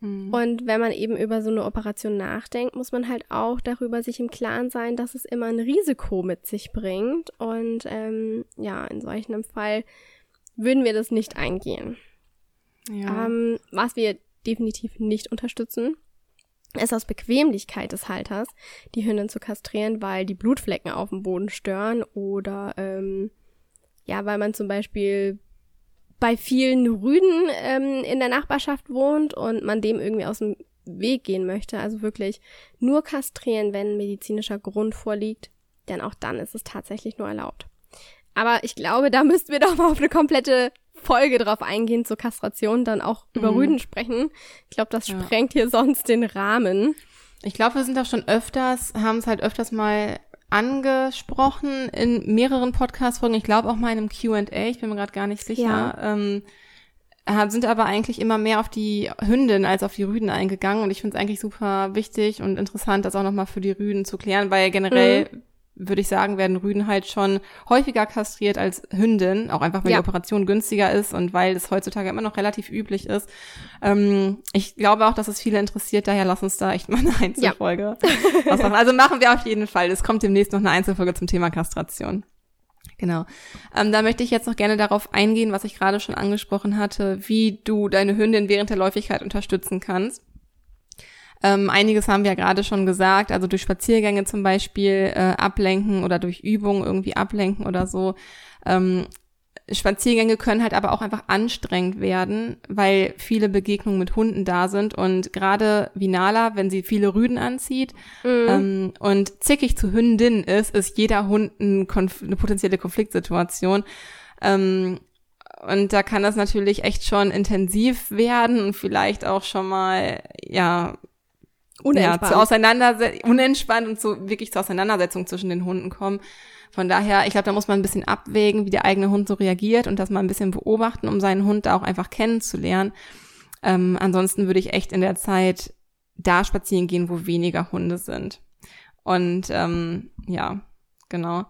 Mhm. Und wenn man eben über so eine Operation nachdenkt, muss man halt auch darüber sich im Klaren sein, dass es immer ein Risiko mit sich bringt. Und ähm, ja, in solch einem Fall würden wir das nicht eingehen. Ja. Ähm, was wir definitiv nicht unterstützen, ist aus Bequemlichkeit des Halters, die Hündin zu kastrieren, weil die Blutflecken auf dem Boden stören oder ähm, ja, weil man zum Beispiel bei vielen Rüden ähm, in der Nachbarschaft wohnt und man dem irgendwie aus dem Weg gehen möchte. Also wirklich nur kastrieren, wenn medizinischer Grund vorliegt, denn auch dann ist es tatsächlich nur erlaubt. Aber ich glaube, da müssten wir doch mal auf eine komplette Folge drauf eingehen zur Kastration, dann auch mhm. über Rüden sprechen. Ich glaube, das ja. sprengt hier sonst den Rahmen. Ich glaube, wir sind auch schon öfters, haben es halt öfters mal angesprochen in mehreren Podcast-Folgen. Ich glaube auch mal in einem Q&A, ich bin mir gerade gar nicht sicher. Ja. Ähm, sind aber eigentlich immer mehr auf die Hündin als auf die Rüden eingegangen und ich finde es eigentlich super wichtig und interessant, das auch nochmal für die Rüden zu klären, weil generell mhm würde ich sagen, werden Rüden halt schon häufiger kastriert als Hündin, auch einfach weil ja. die Operation günstiger ist und weil es heutzutage immer noch relativ üblich ist. Ähm, ich glaube auch, dass es viele interessiert, daher lass uns da echt mal eine Einzelfolge ja. [laughs] machen. Also machen wir auf jeden Fall. Es kommt demnächst noch eine Einzelfolge zum Thema Kastration. Genau. Ähm, da möchte ich jetzt noch gerne darauf eingehen, was ich gerade schon angesprochen hatte, wie du deine Hündin während der Läufigkeit unterstützen kannst. Ähm, einiges haben wir ja gerade schon gesagt, also durch Spaziergänge zum Beispiel äh, ablenken oder durch Übungen irgendwie ablenken oder so. Ähm, Spaziergänge können halt aber auch einfach anstrengend werden, weil viele Begegnungen mit Hunden da sind und gerade Vinala, wenn sie viele Rüden anzieht mhm. ähm, und zickig zu Hündin ist, ist jeder Hund ein eine potenzielle Konfliktsituation. Ähm, und da kann das natürlich echt schon intensiv werden und vielleicht auch schon mal, ja, unentspannt. Ja, zu Auseinandersetzung, unentspannt und zu wirklich zur Auseinandersetzung zwischen den Hunden kommen. Von daher, ich glaube, da muss man ein bisschen abwägen, wie der eigene Hund so reagiert und das mal ein bisschen beobachten, um seinen Hund da auch einfach kennenzulernen. Ähm, ansonsten würde ich echt in der Zeit da spazieren gehen, wo weniger Hunde sind. Und ähm, ja, genau.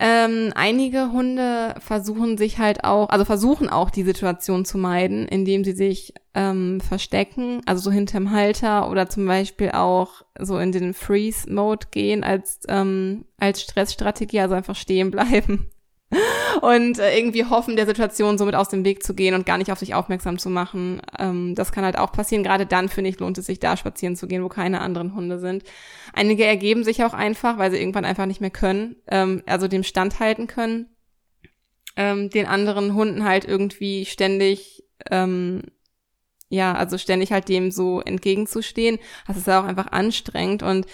Ähm, einige Hunde versuchen sich halt auch, also versuchen auch die Situation zu meiden, indem sie sich ähm, verstecken, also so hinterm Halter oder zum Beispiel auch so in den Freeze-Mode gehen als, ähm, als Stressstrategie, also einfach stehen bleiben und äh, irgendwie hoffen, der Situation somit aus dem Weg zu gehen und gar nicht auf sich aufmerksam zu machen. Ähm, das kann halt auch passieren. Gerade dann, finde ich, lohnt es sich, da spazieren zu gehen, wo keine anderen Hunde sind. Einige ergeben sich auch einfach, weil sie irgendwann einfach nicht mehr können, ähm, also dem standhalten können. Ähm, den anderen Hunden halt irgendwie ständig ähm, ja, also ständig halt dem so entgegenzustehen. Das ist ja auch einfach anstrengend und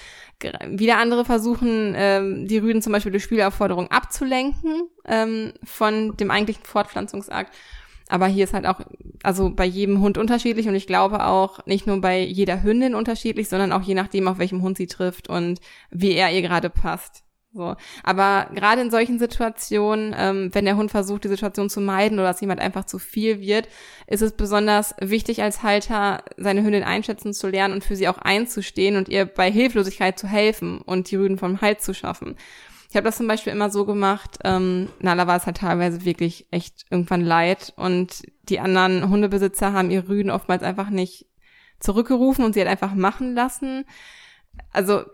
wieder andere versuchen, ähm, die Rüden zum Beispiel durch Spielaufforderung abzulenken ähm, von dem eigentlichen Fortpflanzungsakt. Aber hier ist halt auch, also bei jedem Hund unterschiedlich und ich glaube auch nicht nur bei jeder Hündin unterschiedlich, sondern auch je nachdem, auf welchem Hund sie trifft und wie er ihr gerade passt. So. Aber gerade in solchen Situationen, ähm, wenn der Hund versucht, die Situation zu meiden oder es jemand einfach zu viel wird, ist es besonders wichtig als Halter, seine Hündin einschätzen zu lernen und für sie auch einzustehen und ihr bei Hilflosigkeit zu helfen und die Rüden vom Halt zu schaffen. Ich habe das zum Beispiel immer so gemacht, ähm, Nala war es halt teilweise wirklich echt irgendwann leid und die anderen Hundebesitzer haben ihre Rüden oftmals einfach nicht zurückgerufen und sie halt einfach machen lassen. Also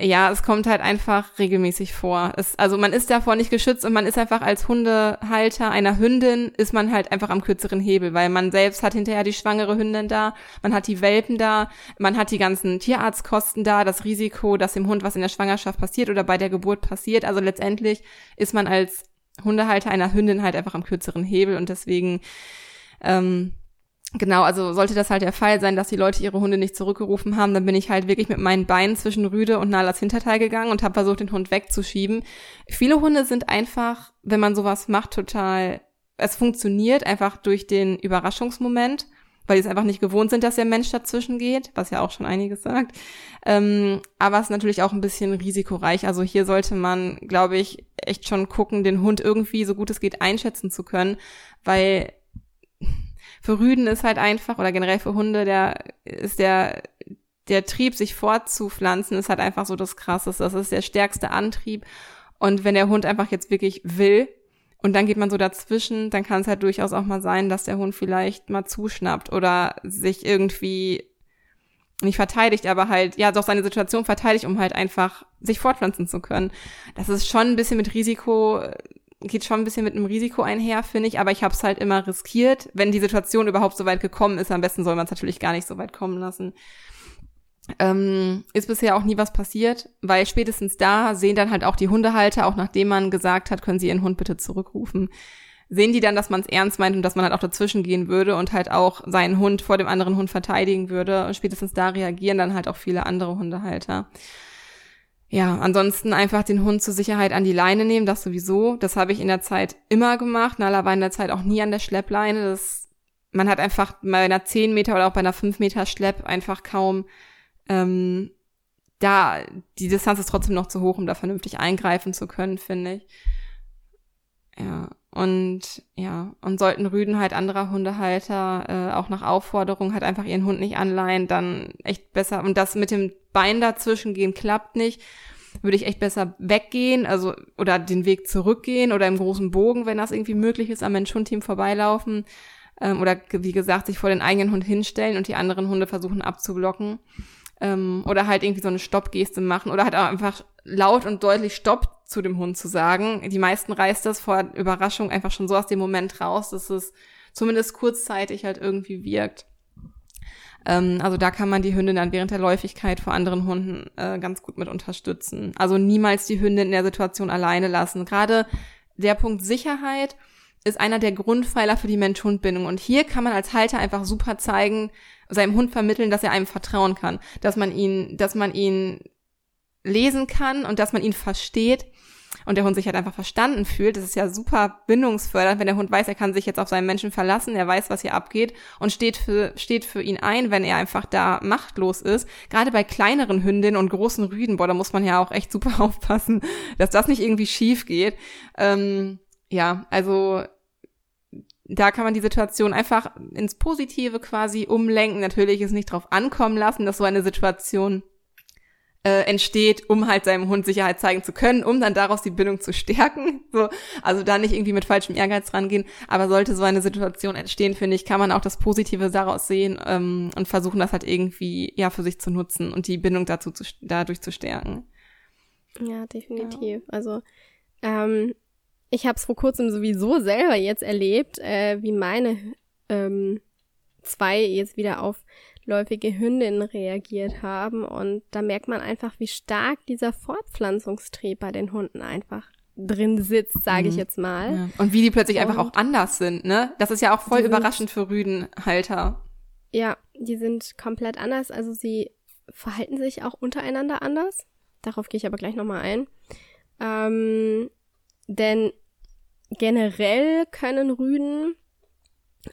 ja, es kommt halt einfach regelmäßig vor. Es, also man ist davor nicht geschützt und man ist einfach als Hundehalter einer Hündin, ist man halt einfach am kürzeren Hebel, weil man selbst hat hinterher die schwangere Hündin da, man hat die Welpen da, man hat die ganzen Tierarztkosten da, das Risiko, dass dem Hund was in der Schwangerschaft passiert oder bei der Geburt passiert. Also letztendlich ist man als Hundehalter einer Hündin halt einfach am kürzeren Hebel und deswegen ähm, Genau, also sollte das halt der Fall sein, dass die Leute ihre Hunde nicht zurückgerufen haben, dann bin ich halt wirklich mit meinen Beinen zwischen Rüde und Nalas Hinterteil gegangen und habe versucht, den Hund wegzuschieben. Viele Hunde sind einfach, wenn man sowas macht, total, es funktioniert einfach durch den Überraschungsmoment, weil die es einfach nicht gewohnt sind, dass der Mensch dazwischen geht, was ja auch schon einiges sagt. Ähm, aber es ist natürlich auch ein bisschen risikoreich. Also hier sollte man, glaube ich, echt schon gucken, den Hund irgendwie so gut es geht einschätzen zu können, weil für Rüden ist halt einfach, oder generell für Hunde, der ist der, der Trieb, sich fortzupflanzen, ist halt einfach so das Krasseste. Das ist der stärkste Antrieb. Und wenn der Hund einfach jetzt wirklich will, und dann geht man so dazwischen, dann kann es halt durchaus auch mal sein, dass der Hund vielleicht mal zuschnappt oder sich irgendwie nicht verteidigt, aber halt, ja, doch seine Situation verteidigt, um halt einfach sich fortpflanzen zu können. Das ist schon ein bisschen mit Risiko geht schon ein bisschen mit einem Risiko einher, finde ich, aber ich habe es halt immer riskiert. Wenn die Situation überhaupt so weit gekommen ist, am besten soll man es natürlich gar nicht so weit kommen lassen. Ähm, ist bisher auch nie was passiert, weil spätestens da sehen dann halt auch die Hundehalter, auch nachdem man gesagt hat, können sie ihren Hund bitte zurückrufen, sehen die dann, dass man es ernst meint und dass man halt auch dazwischen gehen würde und halt auch seinen Hund vor dem anderen Hund verteidigen würde. Und spätestens da reagieren dann halt auch viele andere Hundehalter. Ja, ansonsten einfach den Hund zur Sicherheit an die Leine nehmen, das sowieso. Das habe ich in der Zeit immer gemacht. Nala war in der Zeit auch nie an der Schleppleine. Das, man hat einfach bei einer 10 Meter oder auch bei einer 5 Meter Schlepp einfach kaum, ähm, da, die Distanz ist trotzdem noch zu hoch, um da vernünftig eingreifen zu können, finde ich. Ja, und ja, und sollten Rüden halt anderer Hundehalter äh, auch nach Aufforderung halt einfach ihren Hund nicht anleihen, dann echt besser. Und das mit dem Bein dazwischen gehen klappt nicht, würde ich echt besser weggehen, also oder den Weg zurückgehen oder im großen Bogen, wenn das irgendwie möglich ist, am Mensch-Hund-Team vorbeilaufen. Ähm, oder wie gesagt, sich vor den eigenen Hund hinstellen und die anderen Hunde versuchen abzublocken. Ähm, oder halt irgendwie so eine Stoppgeste machen oder halt auch einfach laut und deutlich Stopp zu dem Hund zu sagen. Die meisten reißt das vor Überraschung einfach schon so aus dem Moment raus, dass es zumindest kurzzeitig halt irgendwie wirkt. Ähm, also da kann man die Hündin dann während der Läufigkeit vor anderen Hunden äh, ganz gut mit unterstützen. Also niemals die Hündin in der Situation alleine lassen. Gerade der Punkt Sicherheit ist einer der Grundpfeiler für die Mensch-Hund-Bindung. Und hier kann man als Halter einfach super zeigen, seinem Hund vermitteln, dass er einem vertrauen kann, dass man ihn, dass man ihn lesen kann und dass man ihn versteht und der Hund sich halt einfach verstanden fühlt. Das ist ja super bindungsfördernd, wenn der Hund weiß, er kann sich jetzt auf seinen Menschen verlassen, er weiß, was hier abgeht und steht für, steht für ihn ein, wenn er einfach da machtlos ist. Gerade bei kleineren Hündinnen und großen Rüden, boah, da muss man ja auch echt super [laughs] aufpassen, dass das nicht irgendwie schief geht. Ähm, ja, also da kann man die Situation einfach ins Positive quasi umlenken. Natürlich ist nicht drauf ankommen lassen, dass so eine Situation äh, entsteht, um halt seinem Hund Sicherheit zeigen zu können, um dann daraus die Bindung zu stärken. [laughs] So, also da nicht irgendwie mit falschem Ehrgeiz rangehen. Aber sollte so eine Situation entstehen, finde ich, kann man auch das Positive daraus sehen ähm, und versuchen, das halt irgendwie ja für sich zu nutzen und die Bindung dazu zu, dadurch zu stärken. Ja, definitiv. Ja. Also ähm, ich habe es vor kurzem sowieso selber jetzt erlebt, äh, wie meine ähm, zwei jetzt wieder auf läufige Hündinnen reagiert haben. Und da merkt man einfach, wie stark dieser Fortpflanzungstrieb bei den Hunden einfach drin sitzt, sage mhm. ich jetzt mal. Ja. Und wie die plötzlich und einfach auch anders sind, ne? Das ist ja auch voll überraschend für Rüdenhalter. Ja, die sind komplett anders. Also sie verhalten sich auch untereinander anders. Darauf gehe ich aber gleich nochmal ein. Ähm, denn generell können Rüden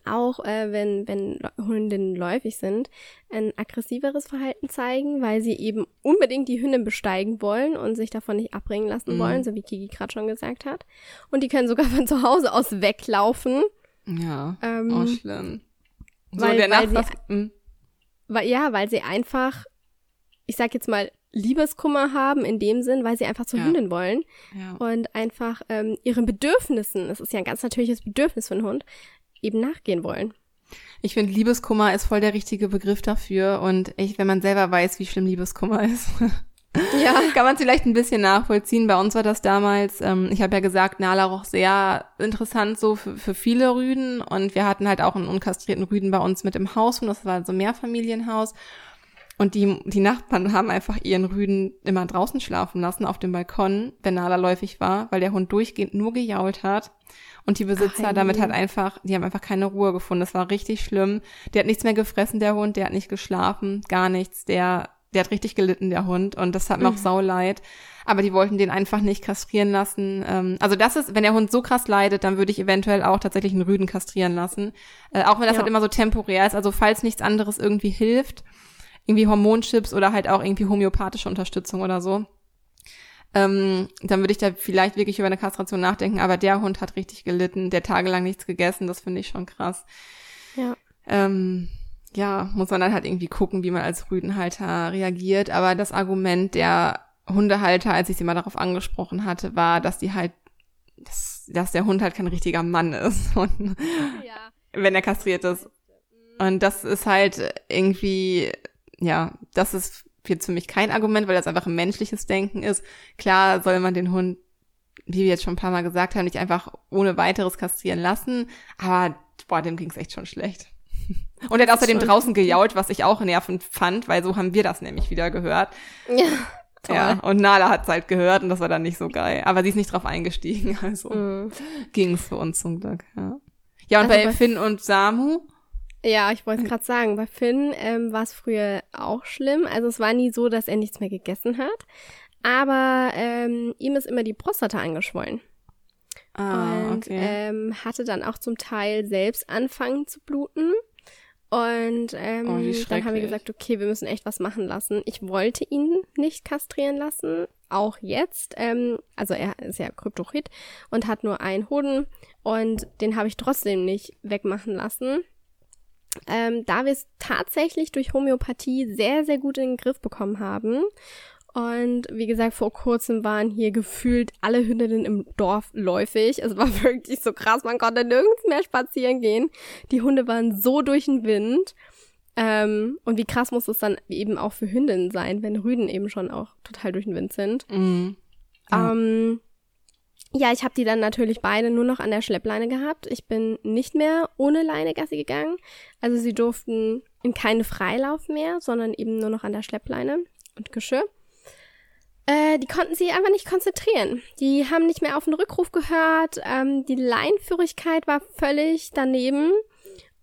auch äh, wenn, wenn Hündinnen läufig sind, ein aggressiveres Verhalten zeigen, weil sie eben unbedingt die Hündin besteigen wollen und sich davon nicht abbringen lassen mhm. wollen, so wie Kiki gerade schon gesagt hat. Und die können sogar [laughs] von zu Hause aus weglaufen. Ja, ähm, oh, schlimm. So weil, der weil sie, hm. weil, Ja, weil sie einfach, ich sag jetzt mal, Liebeskummer haben in dem Sinn, weil sie einfach zur ja. Hündin wollen ja. und einfach ähm, ihren Bedürfnissen, das ist ja ein ganz natürliches Bedürfnis für einen Hund, eben nachgehen wollen. Ich finde, Liebeskummer ist voll der richtige Begriff dafür. Und echt, wenn man selber weiß, wie schlimm Liebeskummer [laughs] ist, ja. kann man es vielleicht ein bisschen nachvollziehen. Bei uns war das damals, ähm, ich habe ja gesagt, Nala roch sehr interessant so für, für viele Rüden. Und wir hatten halt auch einen unkastrierten Rüden bei uns mit im Haus. Und das war so ein Mehrfamilienhaus. Und die, die Nachbarn haben einfach ihren Rüden immer draußen schlafen lassen auf dem Balkon, wenn Nala läufig war, weil der Hund durchgehend nur gejault hat. Und die Besitzer Ach, damit hat einfach, die haben einfach keine Ruhe gefunden. Das war richtig schlimm. Der hat nichts mehr gefressen, der Hund, der hat nicht geschlafen, gar nichts. Der, der hat richtig gelitten, der Hund. Und das hat mir mhm. auch sau leid. Aber die wollten den einfach nicht kastrieren lassen. Ähm, also das ist, wenn der Hund so krass leidet, dann würde ich eventuell auch tatsächlich einen Rüden kastrieren lassen. Äh, auch wenn das ja. halt immer so temporär ist. Also falls nichts anderes irgendwie hilft, irgendwie Hormonchips oder halt auch irgendwie homöopathische Unterstützung oder so ähm, dann würde ich da vielleicht wirklich über eine Kastration nachdenken. Aber der Hund hat richtig gelitten, der tagelang nichts gegessen, das finde ich schon krass. Ja. Ähm, ja, muss man dann halt irgendwie gucken, wie man als Rüdenhalter reagiert. Aber das Argument der Hundehalter, als ich sie mal darauf angesprochen hatte, war, dass die halt, dass, dass der Hund halt kein richtiger Mann ist. [laughs] Und ja. Wenn er kastriert ist. Und das ist halt irgendwie, ja, das ist jetzt für mich kein Argument, weil das einfach ein menschliches Denken ist. Klar soll man den Hund, wie wir jetzt schon ein paar Mal gesagt haben, nicht einfach ohne weiteres kastrieren lassen, aber boah, dem ging's echt schon schlecht. [laughs] Und er hat außerdem draußen gejault, was ich auch nervend fand, weil so haben wir das nämlich wieder gehört. Ja. Toll. Ja, und Nala hat's halt gehört und das war dann nicht so geil. Aber sie ist nicht drauf eingestiegen, [laughs] also mhm. ging's für uns zum Glück, ja. Ja, und also bei, bei Finn und Samu, ja, ich wollte es gerade sagen, bei Finn ähm, war es früher auch schlimm. Also es war nie so, dass er nichts mehr gegessen hat. Aber ähm, ihm ist immer die Prostata angeschwollen. Ah, und okay. ähm, hatte dann auch zum Teil selbst anfangen zu bluten. Und ähm, oh, dann haben wir gesagt, okay, wir müssen echt was machen lassen. Ich wollte ihn nicht kastrieren lassen, auch jetzt. Ähm, also er ist ja Kryptochit und hat nur einen Hoden und den habe ich trotzdem nicht wegmachen lassen ähm, da wir es tatsächlich durch Homöopathie sehr, sehr gut in den Griff bekommen haben. Und wie gesagt, vor kurzem waren hier gefühlt alle Hündinnen im Dorf läufig. Es war [laughs] wirklich so krass, man konnte nirgends mehr spazieren gehen. Die Hunde waren so durch den Wind. Ähm, und wie krass muss es dann eben auch für Hündinnen sein, wenn Rüden eben schon auch total durch den Wind sind. Mhm. Ähm, ja, ich habe die dann natürlich beide nur noch an der Schleppleine gehabt. Ich bin nicht mehr ohne Leine Gassi gegangen. Also sie durften in keine Freilauf mehr, sondern eben nur noch an der Schleppleine und Geschirr. Äh, die konnten sich einfach nicht konzentrieren. Die haben nicht mehr auf den Rückruf gehört. Ähm, die Leinführigkeit war völlig daneben.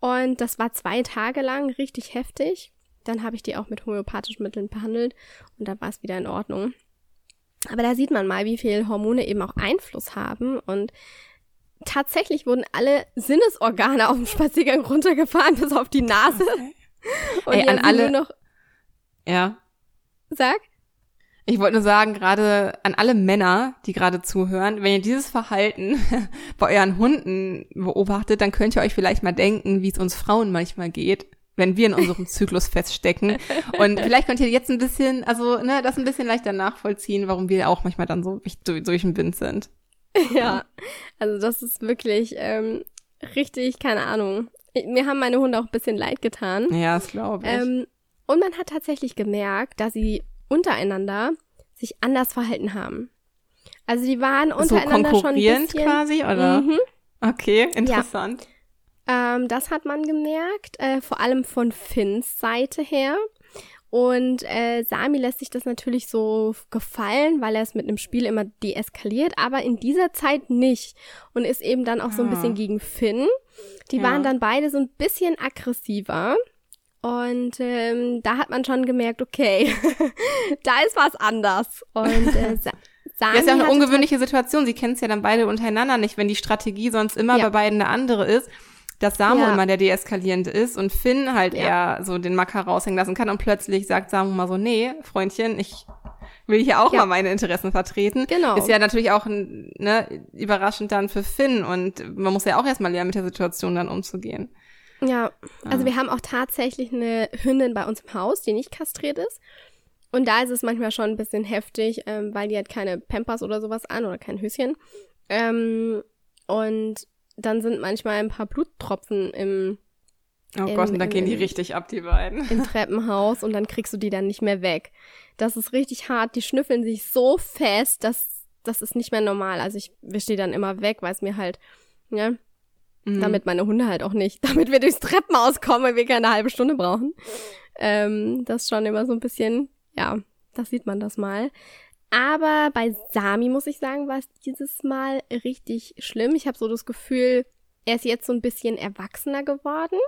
Und das war zwei Tage lang richtig heftig. Dann habe ich die auch mit homöopathischen Mitteln behandelt und dann war es wieder in Ordnung. Aber da sieht man mal, wie viel Hormone eben auch Einfluss haben und tatsächlich wurden alle Sinnesorgane [laughs] auf dem Spaziergang runtergefahren, bis auf die Nase. Okay. [laughs] Und Ey, an alle noch Ja. Sag. Ich wollte nur sagen, gerade an alle Männer, die gerade zuhören, wenn ihr dieses Verhalten [laughs] bei euren Hunden beobachtet, dann könnt ihr euch vielleicht mal denken, wie es uns Frauen manchmal geht wenn wir in unserem Zyklus feststecken. Und vielleicht könnt ihr jetzt ein bisschen, also ne, das ein bisschen leichter nachvollziehen, warum wir auch manchmal dann so durch den Wind sind. [laughs] Ja, also das ist wirklich ähm, richtig, keine Ahnung. Mir haben meine Hunde auch ein bisschen leid getan. Ja, das glaube ich. Ähm, und man hat tatsächlich gemerkt, dass sie untereinander sich anders verhalten haben. Also die waren untereinander so schon ein bisschen quasi, oder? Mhm. Okay, interessant. Ja. Ähm, das hat man gemerkt, äh, vor allem von Finns Seite her. Und äh, Sami lässt sich das natürlich so gefallen, weil er es mit einem Spiel immer deeskaliert, aber in dieser Zeit nicht. Und ist eben dann auch so ein ah. bisschen gegen Finn. Die ja. waren dann beide so ein bisschen aggressiver. Und ähm, da hat man schon gemerkt, okay, [laughs] da ist was anders. Und äh, [laughs] Sami ja, ist ja auch eine ungewöhnliche Situation. Sie kennen es ja dann beide untereinander nicht, wenn die Strategie sonst immer ja. bei beiden eine andere ist dass Samu ja. immer der deeskalierende ist und Finn halt ja. eher so den Macker raushängen lassen kann und plötzlich sagt Samu mal so, nee, Freundchen, ich will hier auch ja. mal meine Interessen vertreten. Genau. Ist ja natürlich auch ne, überraschend dann für Finn und man muss ja auch erstmal lernen, mit der Situation dann umzugehen. Ja, also wir haben auch tatsächlich eine Hündin bei uns im Haus, die nicht kastriert ist. Und da ist es manchmal schon ein bisschen heftig, ähm, weil die hat keine Pampers oder sowas an oder kein Höschen. Ähm, und dann sind manchmal ein paar Bluttropfen im Oh Im- Gott, und da im- gehen die richtig ab, die beiden. im [laughs] Treppenhaus und dann kriegst du die dann nicht mehr weg. Das ist richtig hart. Die schnüffeln sich so fest, dass das ist nicht mehr normal. Also ich wisch die dann immer weg, weil es mir halt, ja, Mhm. damit meine Hunde halt auch nicht, [laughs] damit wir durchs Treppenhaus kommen, weil wir keine halbe Stunde brauchen. Ähm, das ist schon immer so ein bisschen, ja, das sieht man das mal. Aber bei Sami, muss ich sagen, war es dieses Mal richtig schlimm. Ich habe so das Gefühl, er ist jetzt so ein bisschen erwachsener geworden.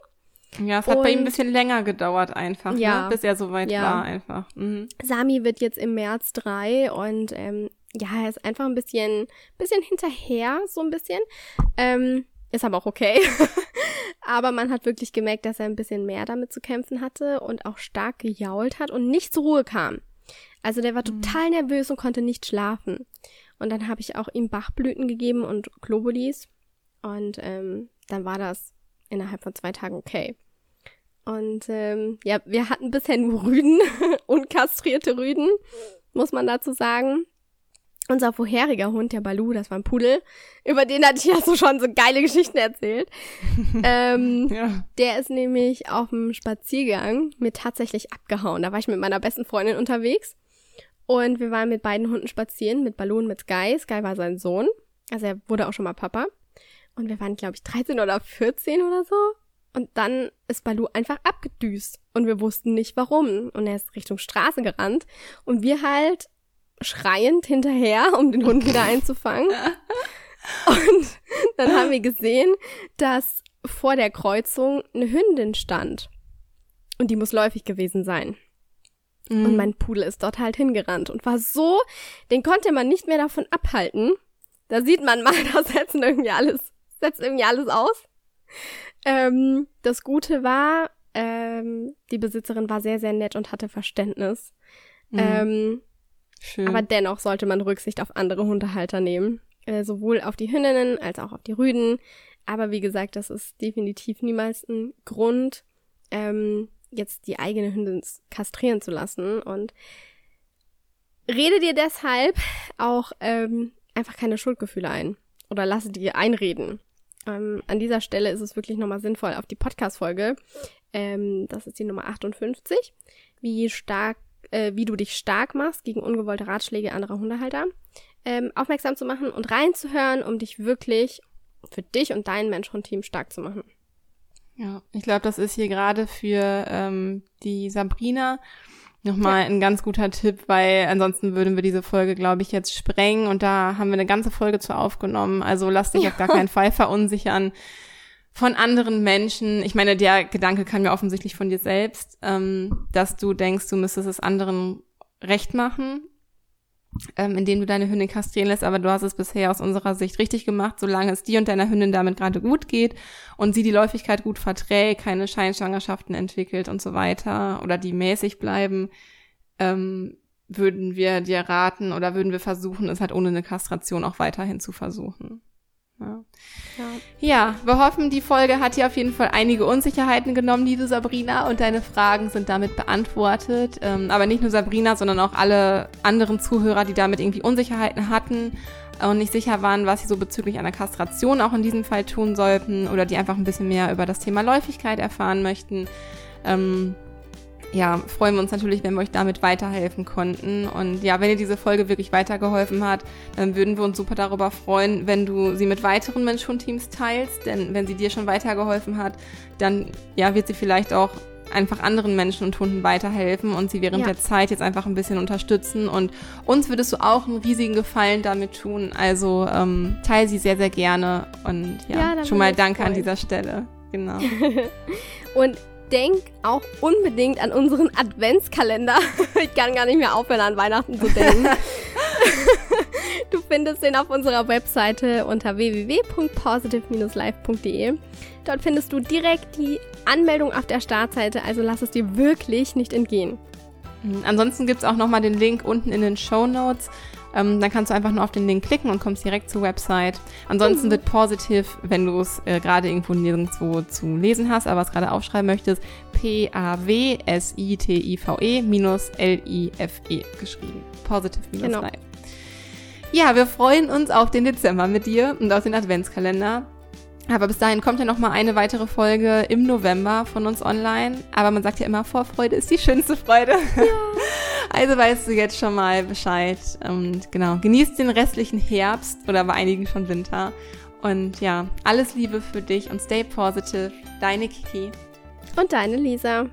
Ja, es hat bei ihm ein Und- bisschen länger gedauert einfach, Ja. ne? bis er soweit Ja. war einfach. Mhm. Sami wird jetzt im März drei und ähm, ja, er ist einfach ein bisschen, bisschen hinterher, so ein bisschen. Ähm, ist aber auch okay. [laughs] aber man hat wirklich gemerkt, dass er ein bisschen mehr damit zu kämpfen hatte und auch stark gejault hat und nicht zur Ruhe kam. Also der war total nervös und konnte nicht schlafen. Und dann habe ich auch ihm Bachblüten gegeben und Globulis. Und ähm, dann war das innerhalb von zwei Tagen okay. Und ähm, ja, wir hatten bisher nur Rüden, [laughs] unkastrierte Rüden, muss man dazu sagen. Unser vorheriger Hund, der Balu, das war ein Pudel, über den hatte ich ja so schon so geile Geschichten erzählt. [laughs] ähm, Ja. der ist nämlich auf dem Spaziergang mir tatsächlich abgehauen. Da war ich mit meiner besten Freundin unterwegs und wir waren mit beiden Hunden spazieren, mit Balu und mit Sky. Sky war sein Sohn, also er wurde auch schon mal Papa. Und wir waren, glaube ich, 13 oder 14 oder so. Und dann ist Balu einfach abgedüst und wir wussten nicht warum. Und er ist Richtung Straße gerannt und wir halt schreiend hinterher, um den Hund wieder einzufangen. [laughs] Und dann haben wir gesehen, dass vor der Kreuzung eine Hündin stand. Und die muss läufig gewesen sein. Mhm. Und mein Pudel ist dort halt hingerannt und war so, den konnte man nicht mehr davon abhalten. Da sieht man mal, [laughs] das setzt irgendwie alles, setzt irgendwie alles aus. Ähm, das Gute war, ähm, die Besitzerin war sehr, sehr nett und hatte Verständnis. Mhm. Ähm, Schön. aber dennoch sollte man Rücksicht auf andere Hundehalter nehmen. Äh, sowohl auf die Hündinnen als auch auf die Rüden. Aber wie gesagt, das ist definitiv niemals ein Grund, ähm, jetzt die eigene Hündin kastrieren zu lassen. Und rede dir deshalb auch ähm, einfach keine Schuldgefühle ein. Oder lasse dir einreden. Ähm, an dieser Stelle ist es wirklich nochmal sinnvoll, auf die Podcast-Folge, ähm, das ist die Nummer 58, wie stark äh, wie du dich stark machst gegen ungewollte Ratschläge anderer Hundehalter, ähm, aufmerksam zu machen und reinzuhören, um dich wirklich für dich und dein Mensch-Hund-Team stark zu machen. Ja, ich glaube, das ist hier gerade für ähm, die Sabrina nochmal ein ganz guter Tipp, weil ansonsten würden wir diese Folge, glaube ich, jetzt sprengen und da haben wir eine ganze Folge zu aufgenommen. Also lass dich auf gar keinen Fall verunsichern von anderen Menschen. Ich meine, der Gedanke kam ja offensichtlich von dir selbst, ähm, dass du denkst, du müsstest es anderen recht machen, ähm, indem du deine Hündin kastrieren lässt, aber du hast es bisher aus unserer Sicht richtig gemacht, solange es dir und deiner Hündin damit gerade gut geht und sie die Läufigkeit gut verträgt, keine Scheinschwangerschaften entwickelt und so weiter oder die mäßig bleiben, ähm, würden wir dir raten oder würden wir versuchen, es halt ohne eine Kastration auch weiterhin zu versuchen. Ja. Ja. Wir hoffen, die Folge hat dir auf jeden Fall einige Unsicherheiten genommen, liebe Sabrina, und deine Fragen sind damit beantwortet. Ähm, aber nicht nur Sabrina, sondern auch alle anderen Zuhörer, die damit irgendwie Unsicherheiten hatten und nicht sicher waren, was sie so bezüglich einer Kastration auch in diesem Fall tun sollten oder die einfach ein bisschen mehr über das Thema Läufigkeit erfahren möchten. Ähm, ja, freuen wir uns natürlich, wenn wir euch damit weiterhelfen konnten. Und ja, wenn dir diese Folge wirklich weitergeholfen hat, dann würden wir uns super darüber freuen, wenn du sie mit weiteren Mensch-Hund-Teams teilst. Denn wenn sie dir schon weitergeholfen hat, dann ja, wird sie vielleicht auch einfach anderen Menschen und Hunden weiterhelfen und sie während Ja. der Zeit jetzt einfach ein bisschen unterstützen. Und uns würdest du auch einen riesigen Gefallen damit tun. Also ähm, teile sie sehr, sehr gerne. Und ja, Ja, schon mal danke an freuen. dieser Stelle. Genau. [laughs] [laughs] Und denk auch unbedingt an unseren Adventskalender. [laughs] Ich kann gar nicht mehr aufhören, an Weihnachten zu denken. [laughs] [laughs] du findest den auf unserer Webseite unter www.positive-life.de. Dort findest du direkt die Anmeldung auf der Startseite, also lass es dir wirklich nicht entgehen. Ansonsten gibt's auch nochmal den Link unten in den Show Notes. Ähm, dann kannst du einfach nur auf den Link klicken und kommst direkt zur Website. Ansonsten Mhm. wird Positive, wenn du es äh, gerade irgendwo nirgendwo zu lesen hast, aber es gerade aufschreiben möchtest, P-A-W-S-I-T-I-V-E minus L-I-F-E geschrieben. Positive minus Genau. Life. Ja, wir freuen uns auf den Dezember mit dir und auf den Adventskalender. Aber bis dahin kommt ja noch mal eine weitere Folge im November von uns online. Aber man sagt ja immer, Vorfreude ist die schönste Freude. Ja. [laughs] Also weißt du jetzt schon mal Bescheid. Und genau, genießt den restlichen Herbst oder bei einigen schon Winter. Und ja, alles Liebe für dich und stay positive. Deine Kiki. Und deine Lisa.